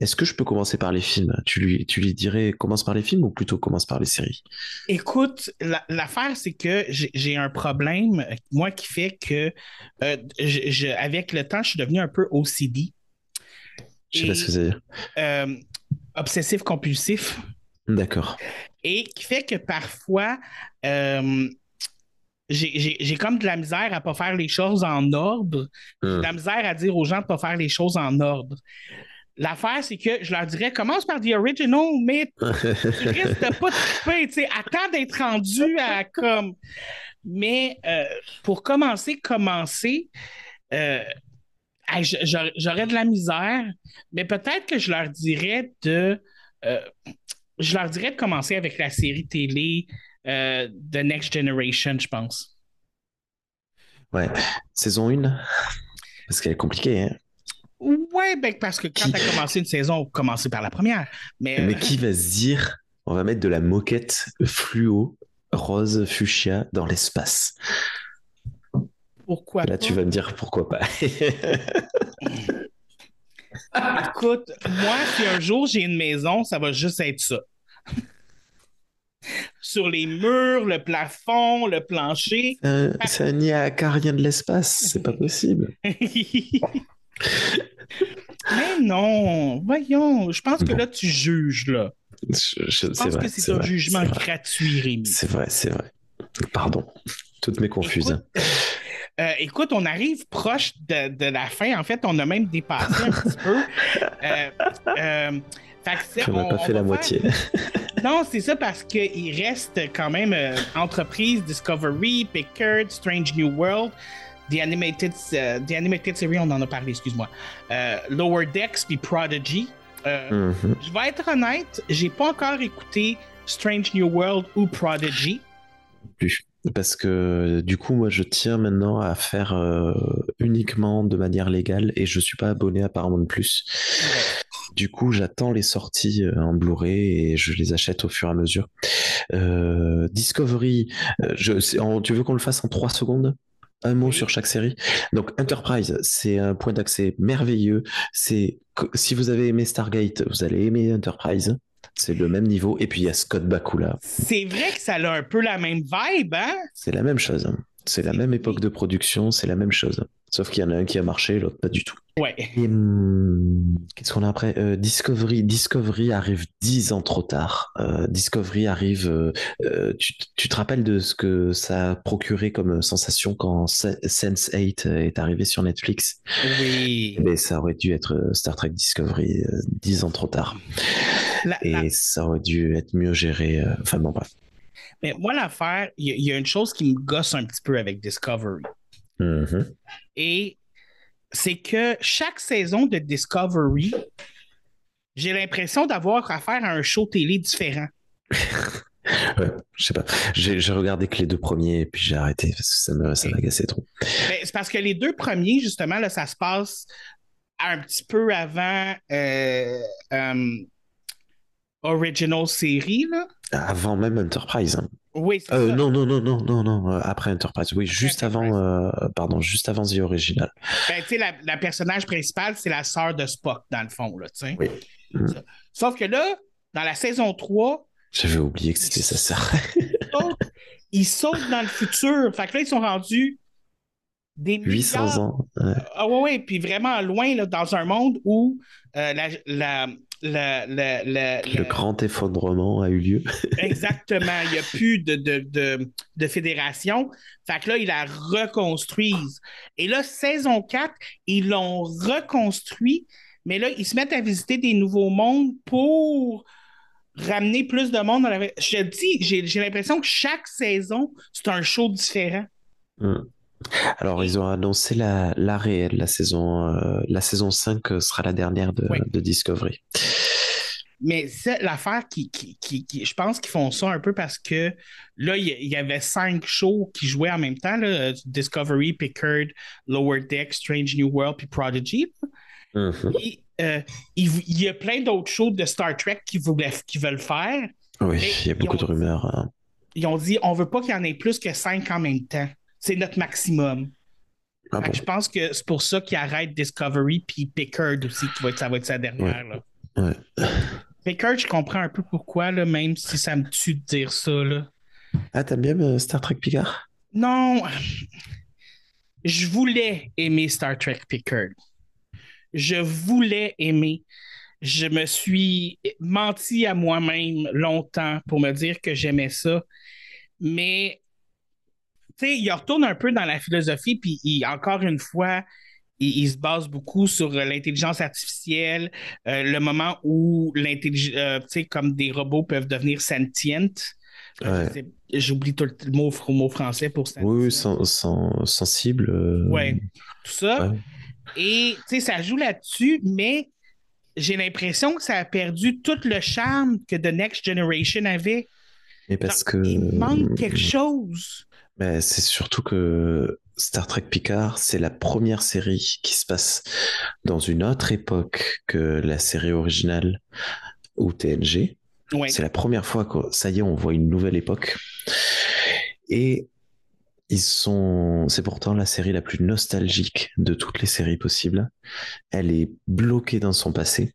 est-ce que je peux commencer par les films? Tu lui, tu lui dirais, commence par les films ou plutôt commence par les séries? Écoute, l'affaire, c'est que j'ai un problème, moi, qui fait que euh, avec le temps, je suis devenu un peu OCD. Je sais pas ce que ça veut dire. obsessif compulsif. D'accord et qui fait que parfois, euh, j'ai comme de la misère à ne pas faire les choses en ordre, de la hmm. misère à dire aux gens de ne pas faire les choses en ordre. L'affaire, c'est que je leur dirais commence par The Original, mais tu risques de pas te tu sais, attends d'être rendu à comme. Mais euh, pour commencer, commencer, euh, j'aurais de la misère, mais peut-être que je leur dirais de je leur dirais de commencer avec la série télé euh, The Next Generation, je pense. Ouais. Saison 1 Parce qu'elle est compliquée, hein? Ouais, ben, parce que quand tu as commencé une saison, commencer par la première. Mais, Mais euh, qui va se dire on va mettre de la moquette fluo, rose, fuchsia dans l'espace? Pourquoi Là, tu vas me dire pourquoi pas. Écoute, moi, si un jour j'ai une maison, ça va juste être ça. Sur les murs, le plafond, le plancher. Euh, ça n'y a qu'à rien de l'espace, c'est pas possible. Mais non, voyons, je pense que là, tu juges, là. Je, pense que c'est un jugement gratuit, Rémi. C'est vrai, c'est vrai. Pardon, toutes mes confuses. Euh, écoute, on arrive proche de, la fin. En fait, on a même dépassé un petit peu. Euh, euh, on n'a pas fait la moitié. non, c'est ça parce qu'il reste quand même Entreprise, Discovery, Pickard, Strange New World. The Animated, The Animated Series, on en a parlé, excuse-moi. Lower Decks puis Prodigy. Mm-hmm. Je vais être honnête, j'ai pas encore écouté Strange New World ou Prodigy. Plus parce que du coup, moi, je tiens maintenant à faire euh, uniquement de manière légale et je suis pas abonné à Paramount Plus. Du coup, j'attends les sorties euh, en Blu-ray et je les achète au fur et à mesure. Euh, Discovery, je, tu veux qu'on le fasse en trois secondes? Un mot sur chaque série. Donc Enterprise, c'est un point d'accès merveilleux. C'est si vous avez aimé Stargate, vous allez aimer Enterprise. C'est le même niveau. Et puis il y a Scott Bakula. C'est vrai que ça a un peu la même vibe, hein? C'est la même chose. C'est la même époque de production, c'est la même chose. Sauf qu'il y en a un qui a marché, l'autre pas du tout. Ouais. Hum, qu'est-ce qu'on a après? Euh, Discovery. Discovery arrive dix ans trop tard. Euh, Discovery arrive. Euh, tu, te rappelles de ce que ça a procuré comme sensation quand Sense8 est arrivé sur Netflix? Oui. Mais ça aurait dû être Star Trek Discovery dix ans trop tard. Et ça aurait dû être mieux géré. Enfin bon, bref. Mais moi, l'affaire, il y, a une chose qui me gosse un petit peu avec Discovery. Mm-hmm. Et c'est que chaque saison de Discovery, j'ai l'impression d'avoir affaire à un show télé différent. ouais, je sais pas. J'ai regardé que les deux premiers et puis j'ai arrêté parce que ça m'a ça trop. Ben, c'est parce que les deux premiers, justement, là, ça se passe un petit peu avant euh, euh, Original Série. Là. Avant même Enterprise. Hein. Oui, c'est euh, Non, non, non, non, non, non, euh, après Enterprise. Oui, juste avant, euh, pardon, juste avant The Original. Ben, tu sais, la, personnage principale, c'est la sœur de Spock, dans le fond, là, tu sais. Oui. Sauf que là, dans la saison 3... J'avais oublié que c'était sa sœur. ils sautent dans le futur. Fait que là, ils sont rendus des 800 ans. Ah ouais, ouais, puis vraiment loin, là, dans un monde où la, le, grand effondrement a eu lieu. exactement. Il n'y a plus de, de, de, de, fédération. Fait que là, ils la reconstruisent. Et là, saison 4, ils l'ont reconstruit, mais là, ils se mettent à visiter des nouveaux mondes pour ramener plus de monde dans la... Je te dis, j'ai l'impression que chaque saison, c'est un show différent. Hmm. Alors, ils ont annoncé la, la réelle, la saison, euh, la saison 5 sera la dernière de, de Discovery. Mais c'est l'affaire qui, qui, qui, Je pense qu'ils font ça un peu parce que là, il y, avait cinq shows qui jouaient en même temps là, Discovery, Pickard, Lower Deck, Strange New World, puis Prodigy. Mm-hmm. Euh, il, y a plein d'autres shows de Star Trek qui, qui veulent faire. Oui, il y a beaucoup de rumeurs. Hein. Ils ont dit on veut pas qu'il y en ait plus que cinq en même temps. C'est notre maximum. Ah je pense que c'est pour ça qu'ils arrêtent Discovery puis Pickard aussi, qui va être, ça va être sa dernière. Ouais. Pickard, je comprends un peu pourquoi, là, même si ça me tue de dire ça. Là. Ah, t'aimes bien euh, Star Trek Picard? Non. Je voulais aimer Star Trek Picard. Je voulais aimer. Je me suis menti à moi-même longtemps pour me dire que j'aimais ça. Mais, sais, il retourne un peu dans la philosophie, puis encore une fois, il, se base beaucoup sur l'intelligence artificielle, euh, le moment où l'intelligence, euh, tu sais, comme des robots peuvent devenir sentientes. J'oublie tout le mot, mot français pour ça. Oui, sensible. Euh, oui, tout ça. Et tu sais, ça joue là-dessus, mais j'ai l'impression que ça a perdu tout le charme que The Next Generation avait. Et parce que. Il manque quelque chose. Mais c'est surtout que Star Trek Picard, c'est la première série qui se passe dans une autre époque que la série originale ou TNG. C'est la première fois que ça y est, on voit une nouvelle époque. Et ils sont, c'est pourtant la série la plus nostalgique de toutes les séries possibles. Elle est bloquée dans son passé.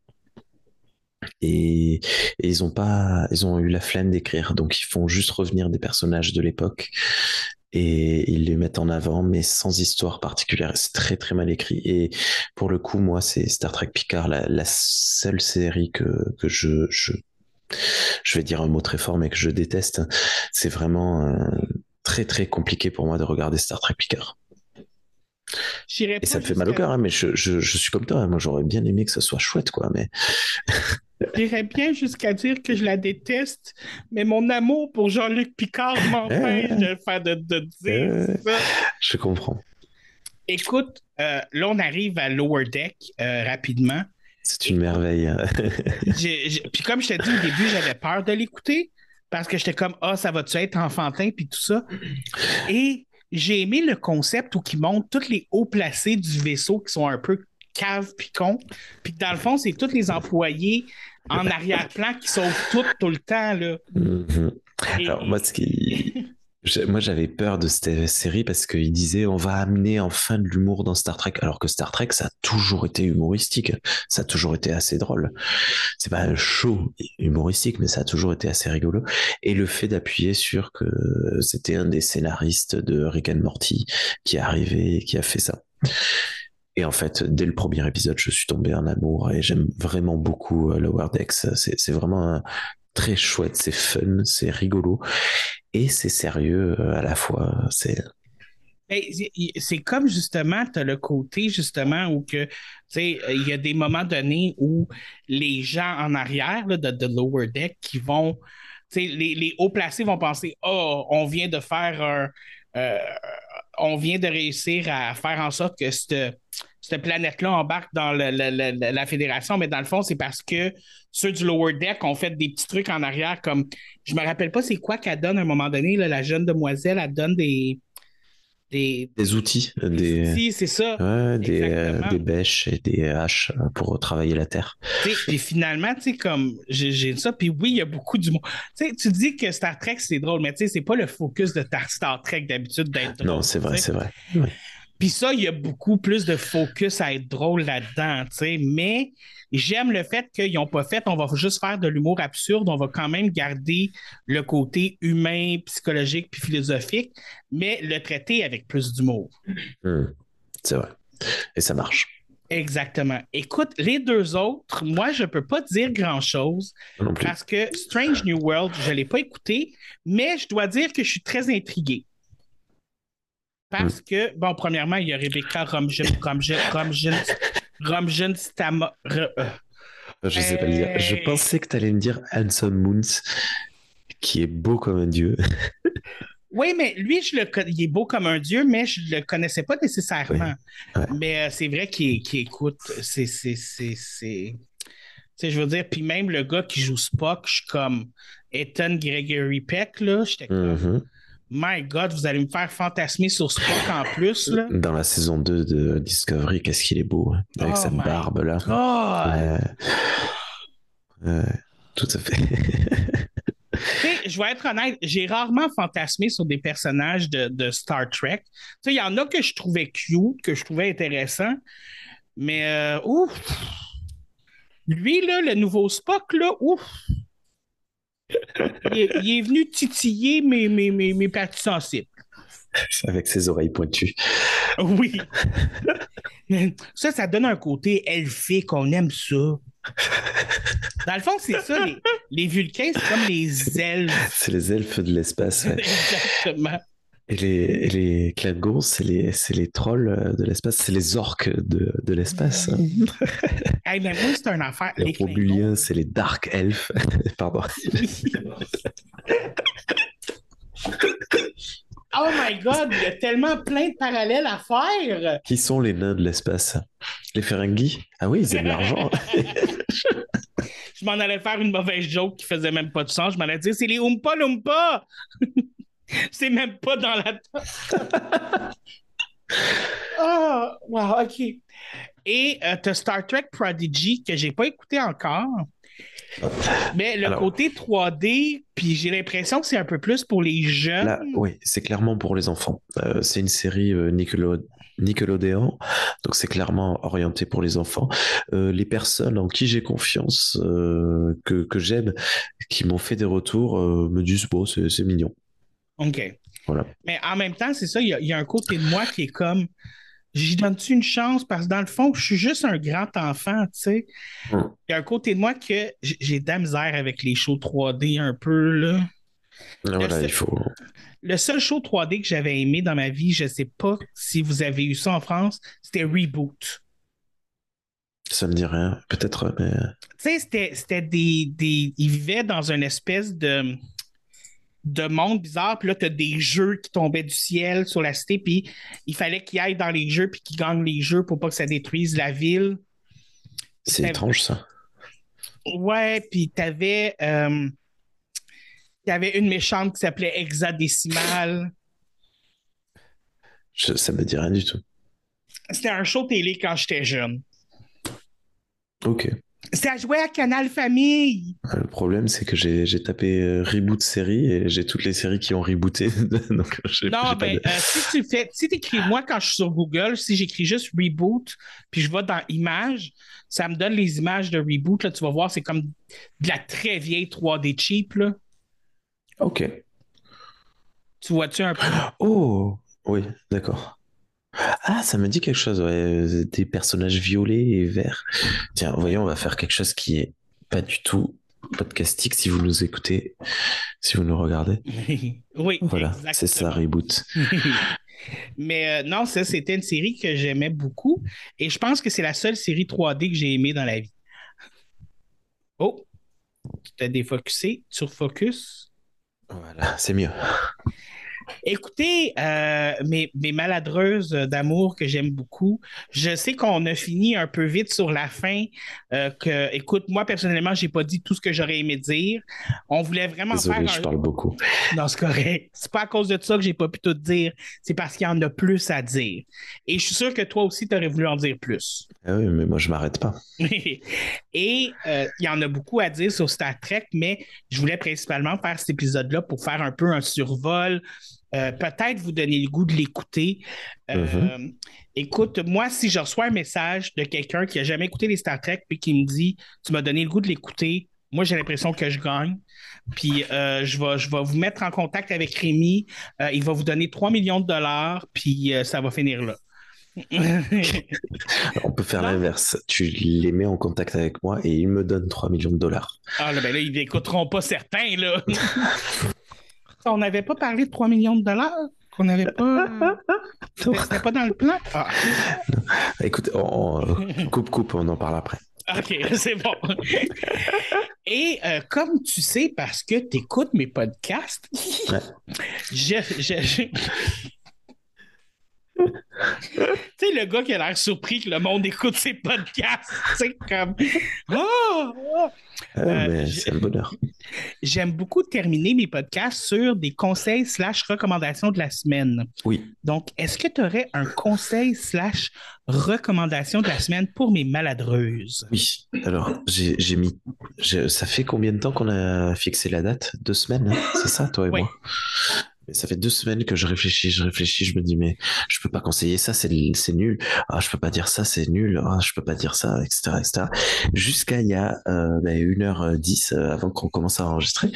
Et, ils ont pas, ils ont eu la flemme d'écrire, donc ils font juste revenir des personnages de l'époque et ils les mettent en avant, mais sans histoire particulière. C'est très très mal écrit. Et pour le coup, moi, c'est Star Trek Picard, la, seule série que, que je, je, je vais dire un mot très fort, mais que je déteste. C'est vraiment euh, très très compliqué pour moi de regarder Star Trek Picard. Et ça me fait mal au cœur, hein, mais je, je, je, suis comme toi. Hein. Moi, j'aurais bien aimé que ce soit chouette, quoi. Mais J'irais bien jusqu'à dire que je la déteste, mais mon amour pour Jean-Luc Picard m'empêche de, faire de, dire ça. Je comprends. Écoute, euh, là, on arrive à Lower Deck euh, rapidement. C'est une merveille. puis comme je t'ai dit au début, j'avais peur de l'écouter parce que j'étais comme, ah, ça va-tu être enfantin, puis tout ça. Et j'ai aimé le concept où ils montrent tous les hauts placés du vaisseau qui sont un peu cave puis con. Puis dans le fond, c'est tous les employés en arrière-plan qui sauvent tout tout le temps. Là. Mhm. Alors, moi, ce qui. Moi, j'avais peur de cette série parce qu'il disait on va amener enfin de l'humour dans Star Trek, alors que Star Trek, ça a toujours été humoristique, ça a toujours été assez drôle. C'est pas un show humoristique, mais ça a toujours été assez rigolo. Et le fait d'appuyer sur que c'était un des scénaristes de Rick and Morty qui est arrivé et qui a fait ça. Et en fait, dès le premier épisode, je suis tombé en amour et j'aime vraiment beaucoup euh, Lower Decks. C'est vraiment très chouette, c'est fun, c'est rigolo et c'est sérieux euh, à la fois. C'est c'est comme justement, tu as le côté justement où que, il y a des moments donnés où les gens en arrière de, Lower Deck qui vont, les, les hauts placés vont penser, oh, on vient de faire un, euh, on vient de réussir à faire en sorte que cette, planète-là embarque dans la fédération, mais dans le fond, c'est parce que ceux du Lower Deck ont fait des petits trucs en arrière, comme je me rappelle pas c'est quoi qu'elle donne à un moment donné, la jeune demoiselle, elle donne des. Des, outils, des, outils, c'est ça. des, euh, des, bêches et des haches euh, pour travailler la terre. Puis finalement, tu sais, comme j'ai ça, puis oui, il y a beaucoup du monde. Tu sais, tu dis que Star Trek, c'est drôle, mais tu sais, c'est pas le focus de Star Trek d'habitude d'être Non, c'est vrai, c'est vrai. Puis ça, il y a beaucoup plus de focus à être drôle là-dedans, tu sais. Mais j'aime le fait qu'ils n'ont pas fait, on va juste faire de l'humour absurde, on va quand même garder le côté humain, psychologique puis philosophique, mais le traiter avec plus d'humour. Hmm. C'est vrai. Et ça marche. Exactement. Écoute, les deux autres, moi, je peux pas dire grand-chose parce que Strange New World, je l'ai pas écouté, mais je dois dire que je suis très intrigué. Parce que, bon, premièrement, il y a Rebecca Romijn, Stama- Re- euh, Je sais pas le dire. Je pensais que tu allais me dire Hanson Moons, qui est beau comme un dieu. Oui, mais lui, je le con- il est beau comme un dieu, mais je le connaissais pas nécessairement. Oui. Ouais. Mais euh, c'est vrai qu'il écoute. C'est. c'est, c'est, c'est... Tu sais, je veux dire, puis même le gars qui joue Spock, je suis comme Ethan Gregory Peck, là. J'étais comme. My God, vous allez me faire fantasmer sur Spock en plus, là. Dans la saison 2 de Discovery, qu'est-ce qu'il est beau, hein, avec Oh sa barbe là. Tout à fait. Je vais être honnête, j'ai rarement fantasmé sur des personnages de, de Star Trek. Tu sais, il y en a que je trouvais cute, que je trouvais intéressant, mais euh, ouf! Lui, là, le nouveau Spock, là, ouf! Il est, il est venu titiller mes, mes, mes, mes parties sensibles. avec ses oreilles pointues. Oui. Ça, ça donne un côté elfique, on aime ça. Dans le fond, c'est ça, les, les Vulcains, c'est comme les elfes. C'est les elfes de l'espace. ouais. Exactement. Et les, et les Klingons, c'est les, trolls euh, de l'espace, c'est les orques de, de l'espace. hein. Hey, mais moi, c'est une affaire. Les Les c'est les Dark Elves. Pardon. Oh my God, il y a tellement plein de parallèles à faire. Qui sont les nains de l'espace? Les Ferengi? Ah oui, ils aiment l'argent. Je m'en allais faire une mauvaise joke qui faisait même pas de sens. Je m'en allais dire, c'est les Oompa Loompa. C'est même pas dans la Ah, wow, OK. Et euh, t'as Star Trek Prodigy que j'ai pas écouté encore. Mais le Alors- côté 3D, puis j'ai l'impression que c'est un peu plus pour les jeunes. Là, oui, c'est clairement pour les enfants. Euh, c'est une série euh, Nickelode- Nickelodeon, donc c'est clairement orienté pour les enfants. Euh, les personnes en qui j'ai confiance, euh, que, que j'aime, qui m'ont fait des retours, euh, me disent bon, c'est mignon. OK. Voilà. Mais en même temps, c'est ça, il y, a- il y a un côté de moi qui est comme, j'y donne-tu une chance? Parce que dans le fond, je suis juste un grand enfant, tu sais. Mm. Il y a un côté de moi que j'ai de la misère avec les shows 3D un peu, là. Voilà, seul- il faut. Le seul show 3D que j'avais aimé dans ma vie, je sais pas si vous avez eu ça en France, c'était Reboot. Ça me dit rien, peut-être, mais Tu sais, c'était, c'était des, des. Ils vivaient dans une espèce de, de monde bizarre, puis là, tu as des jeux qui tombaient du ciel sur la cité, puis il fallait qu'ils aillent dans les jeux, puis qu'ils gagnent les jeux pour pas que ça détruise la ville. c'est étrange ça. Ouais, puis t'avais. Euh, t'avais une méchante qui s'appelait Hexadécimale. Je- ça me dit rien du tout. C'était un show télé quand j'étais jeune. Ok. Ça jouait à Canal Famille. Le problème, c'est que j'ai tapé euh, reboot série et j'ai toutes les séries qui ont rebooté. donc, Non, ben, de- euh, si tu fais, si t'écris, moi, quand je suis sur Google, si j'écris juste reboot, puis je vais dans images, ça me donne les images de reboot. Là, tu vas voir, c'est comme de la très vieille 3D cheap. Là. Ok. Tu vois-tu un peu? Oh, oui, d'accord. Ah, ça me dit quelque chose, ouais. euh, Des personnages violets et verts. Tiens, voyons, on va faire quelque chose qui est pas du tout podcastique si vous nous écoutez, si vous nous regardez. oui, Voilà, c'est ça, reboot. Mais euh, non, ça, c'était une série que j'aimais beaucoup. Et je pense que c'est la seule série 3D que j'ai aimée dans la vie. Oh, tu t'es défocusé sur Focus? Voilà, c'est mieux. Écoutez, euh, mes, mes maladreuses d'amour que j'aime beaucoup, je sais qu'on a fini un peu vite sur la fin. euh, que, écoute, moi personnellement, j'ai pas dit tout ce que j'aurais aimé dire. On voulait vraiment Désolé, faire je parle beaucoup. Non, c'est correct. C'est pas à cause de ça que j'ai pas pu tout dire. C'est parce qu'il y en a plus à dire. Et je suis sûr que toi aussi, tu aurais voulu en dire plus. Ah oui, mais moi, je m'arrête pas. Et euh, il y en a beaucoup à dire sur Star Trek, mais je voulais principalement faire cet épisode-là pour faire un peu un survol. Euh, Peut-être vous donner le goût de l'écouter. Euh, Écoute, moi, si je reçois un message de quelqu'un qui a jamais écouté les Star Trek puis qui me dit Tu m'as donné le goût de l'écouter, moi, j'ai l'impression que je gagne. Puis euh, je, vais, je vais vous mettre en contact avec Rémi. Il va vous donner 3 millions de dollars, puis ça va finir là. On peut faire l'inverse. Tu les mets en contact avec moi et ils me donnent 3 millions de dollars. Ah là, ben là, ils n'écouteront pas certains, là. On n'avait pas parlé de 3 millions de dollars? Qu'on n'avait pas. C'était pas dans le plan? Ah. Écoute, on, on- coupe, coupe, on en parle après. OK, c'est bon. Et euh, comme tu sais, parce que tu écoutes mes podcasts, Ouais. je. je- je- tu sais, le gars qui a l'air surpris que le monde écoute ses podcasts, c'est comme. Oh! Euh, c'est un bonheur. J'aime beaucoup terminer mes podcasts sur des conseils slash recommandations de la semaine. Oui. Donc, est-ce que tu aurais un conseil slash recommandation de la semaine pour mes maladreuses? Oui. Alors, j'ai mis. Ça fait combien de temps qu'on a fixé la date? Deux semaines, hein? C'est ça, toi et Oui. moi? Ça fait deux semaines que je réfléchis, je réfléchis, je me dis, mais je peux pas conseiller ça, c'est c'est nul. Ah, je peux pas dire ça, c'est nul. Ah, je peux pas dire ça, etc., etc. Jusqu'à il y a euh, ben, 1h10 euh, avant qu'on commence à enregistrer,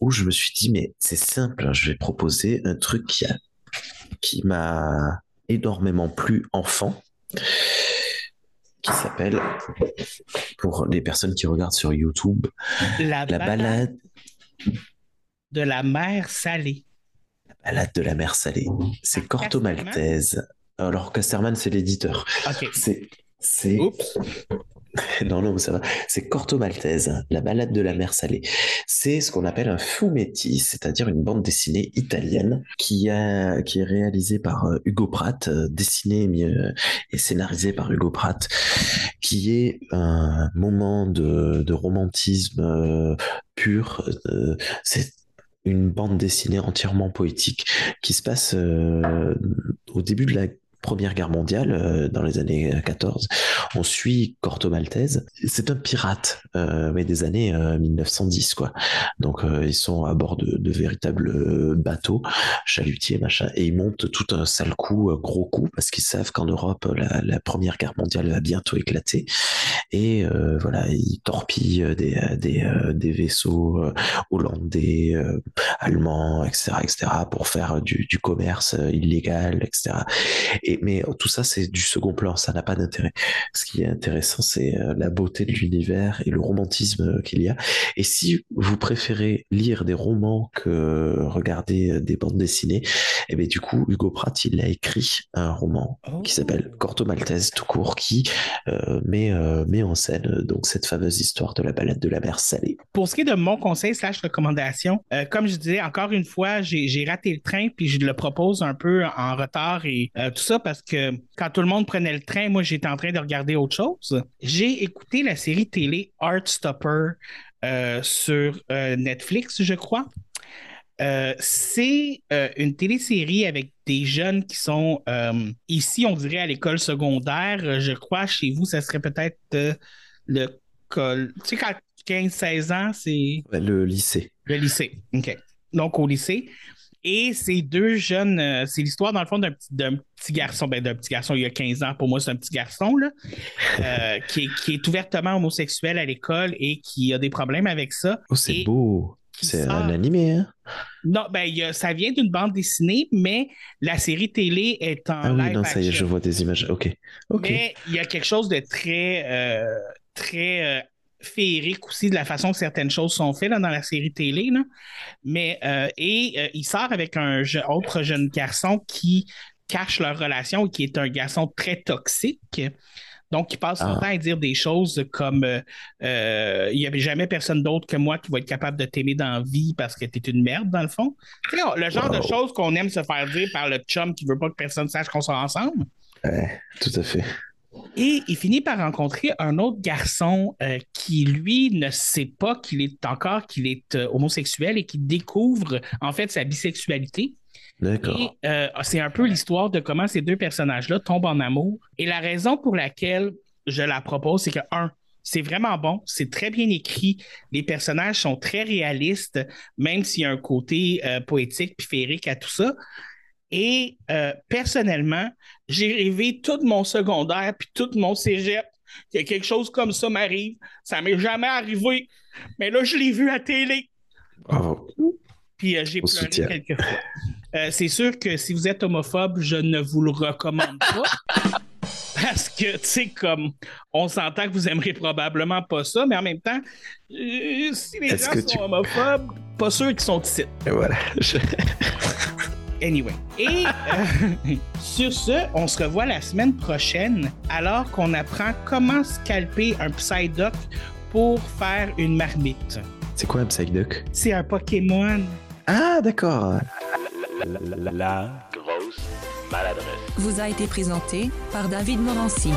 où je me suis dit, mais c'est simple, hein, je vais proposer un truc qui a, qui m'a énormément plu enfant, qui s'appelle, pour les personnes qui regardent sur YouTube, La, la balade, de la mer salée. Balade de la mer salée. C'est Corto Maltese. Alors Casterman, c'est l'éditeur. C'est. Non, non, ça va. C'est Corto Maltese, la balade de la mer salée. C'est ce qu'on appelle un fumetti, c'est-à-dire une bande dessinée italienne qui a, qui est réalisée par euh, Hugo Pratt, euh, dessinée euh, et scénarisée par Hugo Pratt, qui est un moment de, de romantisme pur. c'est une bande dessinée entièrement poétique qui se passe euh, au début de la Première Guerre mondiale, euh, dans les années 14. On suit Corto Maltese. C'est un pirate, euh, des années euh, 1910, quoi. Donc, euh, ils sont à bord de, véritables euh, bateaux, chalutiers, machin, et ils montent tout un sale coup, gros coup, parce qu'ils savent qu'en Europe, la, Première Guerre mondiale va bientôt éclater. Et euh, voilà, ils torpillent des, des, euh, des vaisseaux euh, hollandais, euh, allemands, etc., etc., pour faire du, du commerce euh, illégal, etc. Et, mais tout ça, c'est du second plan, ça n'a pas d'intérêt. Ce qui est intéressant, c'est euh, la beauté de l'univers et le romantisme euh, qu'il y a. Et si vous préférez lire des romans que regarder euh, des bandes dessinées, et bien du coup, Hugo Pratt, il a écrit un roman qui s'appelle Corto Maltese tout court, qui euh, met, euh, met en scène donc cette fameuse histoire de la balade de la mer salée. Pour ce qui est de mon conseil slash recommandation, euh, comme je disais, encore une fois, j'ai raté le train, puis je le propose un peu en retard et tout ça parce que quand tout le monde prenait le train, moi, j'étais en train de regarder autre chose. J'ai écouté la série télé Heartstopper euh, sur euh, Netflix, je crois. Euh, c'est euh, une télésérie avec des jeunes qui sont euh, ici, on dirait à l'école secondaire. Je crois chez vous, ça serait peut-être le col. Tu sais, quand 15-16 ans, c'est Le lycée. le lycée. OK. Donc, au lycée. Et ces deux jeunes, euh, c'est l'histoire, dans le fond, d'un petit, garçon, ben, d'un petit garçon, il y a 15 ans, pour moi, c'est un petit garçon, là, euh, qui, est, qui est ouvertement homosexuel à l'école et qui a des problèmes avec ça. Oh, c'est beau. C'est sort- un animé, hein? Non, ben, il y a- ça vient d'une bande dessinée, mais la série télé est en Ah oui, live non, ça y est, je vois des images. Ok. Ok. Mais il y a quelque chose de très, euh, très féerique aussi de la façon que certaines choses sont faites là, dans la série télé. Là. Mais, euh, et euh, il sort avec un je- autre jeune garçon qui cache leur relation et qui est un garçon très toxique. Donc, il passe son Ah. temps à dire des choses comme euh, euh, il n'y avait jamais personne d'autre que moi qui va être capable de t'aimer dans la vie parce que t'es une merde, dans le fond. Tu sais, le genre de choses qu'on aime se faire dire par le chum qui veut pas que personne sache qu'on soit ensemble. Ouais, tout à fait. Et il finit par rencontrer un autre garçon euh, qui, lui, ne sait pas qu'il est encore qu'il est euh, homosexuel et qui découvre en fait sa bisexualité. D'accord. Et euh, c'est un peu l'histoire de comment ces deux personnages-là tombent en amour. Et la raison pour laquelle je la propose, c'est que, un, c'est vraiment bon, c'est très bien écrit, les personnages sont très réalistes, même s'il y a un côté poétique puis féerique à tout ça. Et euh, personnellement, j'ai rêvé tout mon secondaire puis tout mon cégep que quelque chose comme ça m'arrive. Ça m'est jamais arrivé, mais là, je l'ai vu à télé. Bravo. Puis euh, j'ai pleuré soutient. quelques fois. Euh, c'est sûr que si vous êtes homophobe, je ne vous le recommande pas. Parce que, tu sais, comme, on s'entend que vous aimerez probablement pas ça, mais en même temps, euh, si les gens sont tu- homophobes, pas sûr qu'ils sont ici. Et voilà. Je- Anyway. Et euh, sur ce, on se revoit la semaine prochaine alors qu'on apprend comment scalper un Psyduck pour faire une marmite. C'est quoi un Psyduck? C'est un Pokémon. Ah, d'accord. La grosse maladresse. vous a été présenté par David Morancy.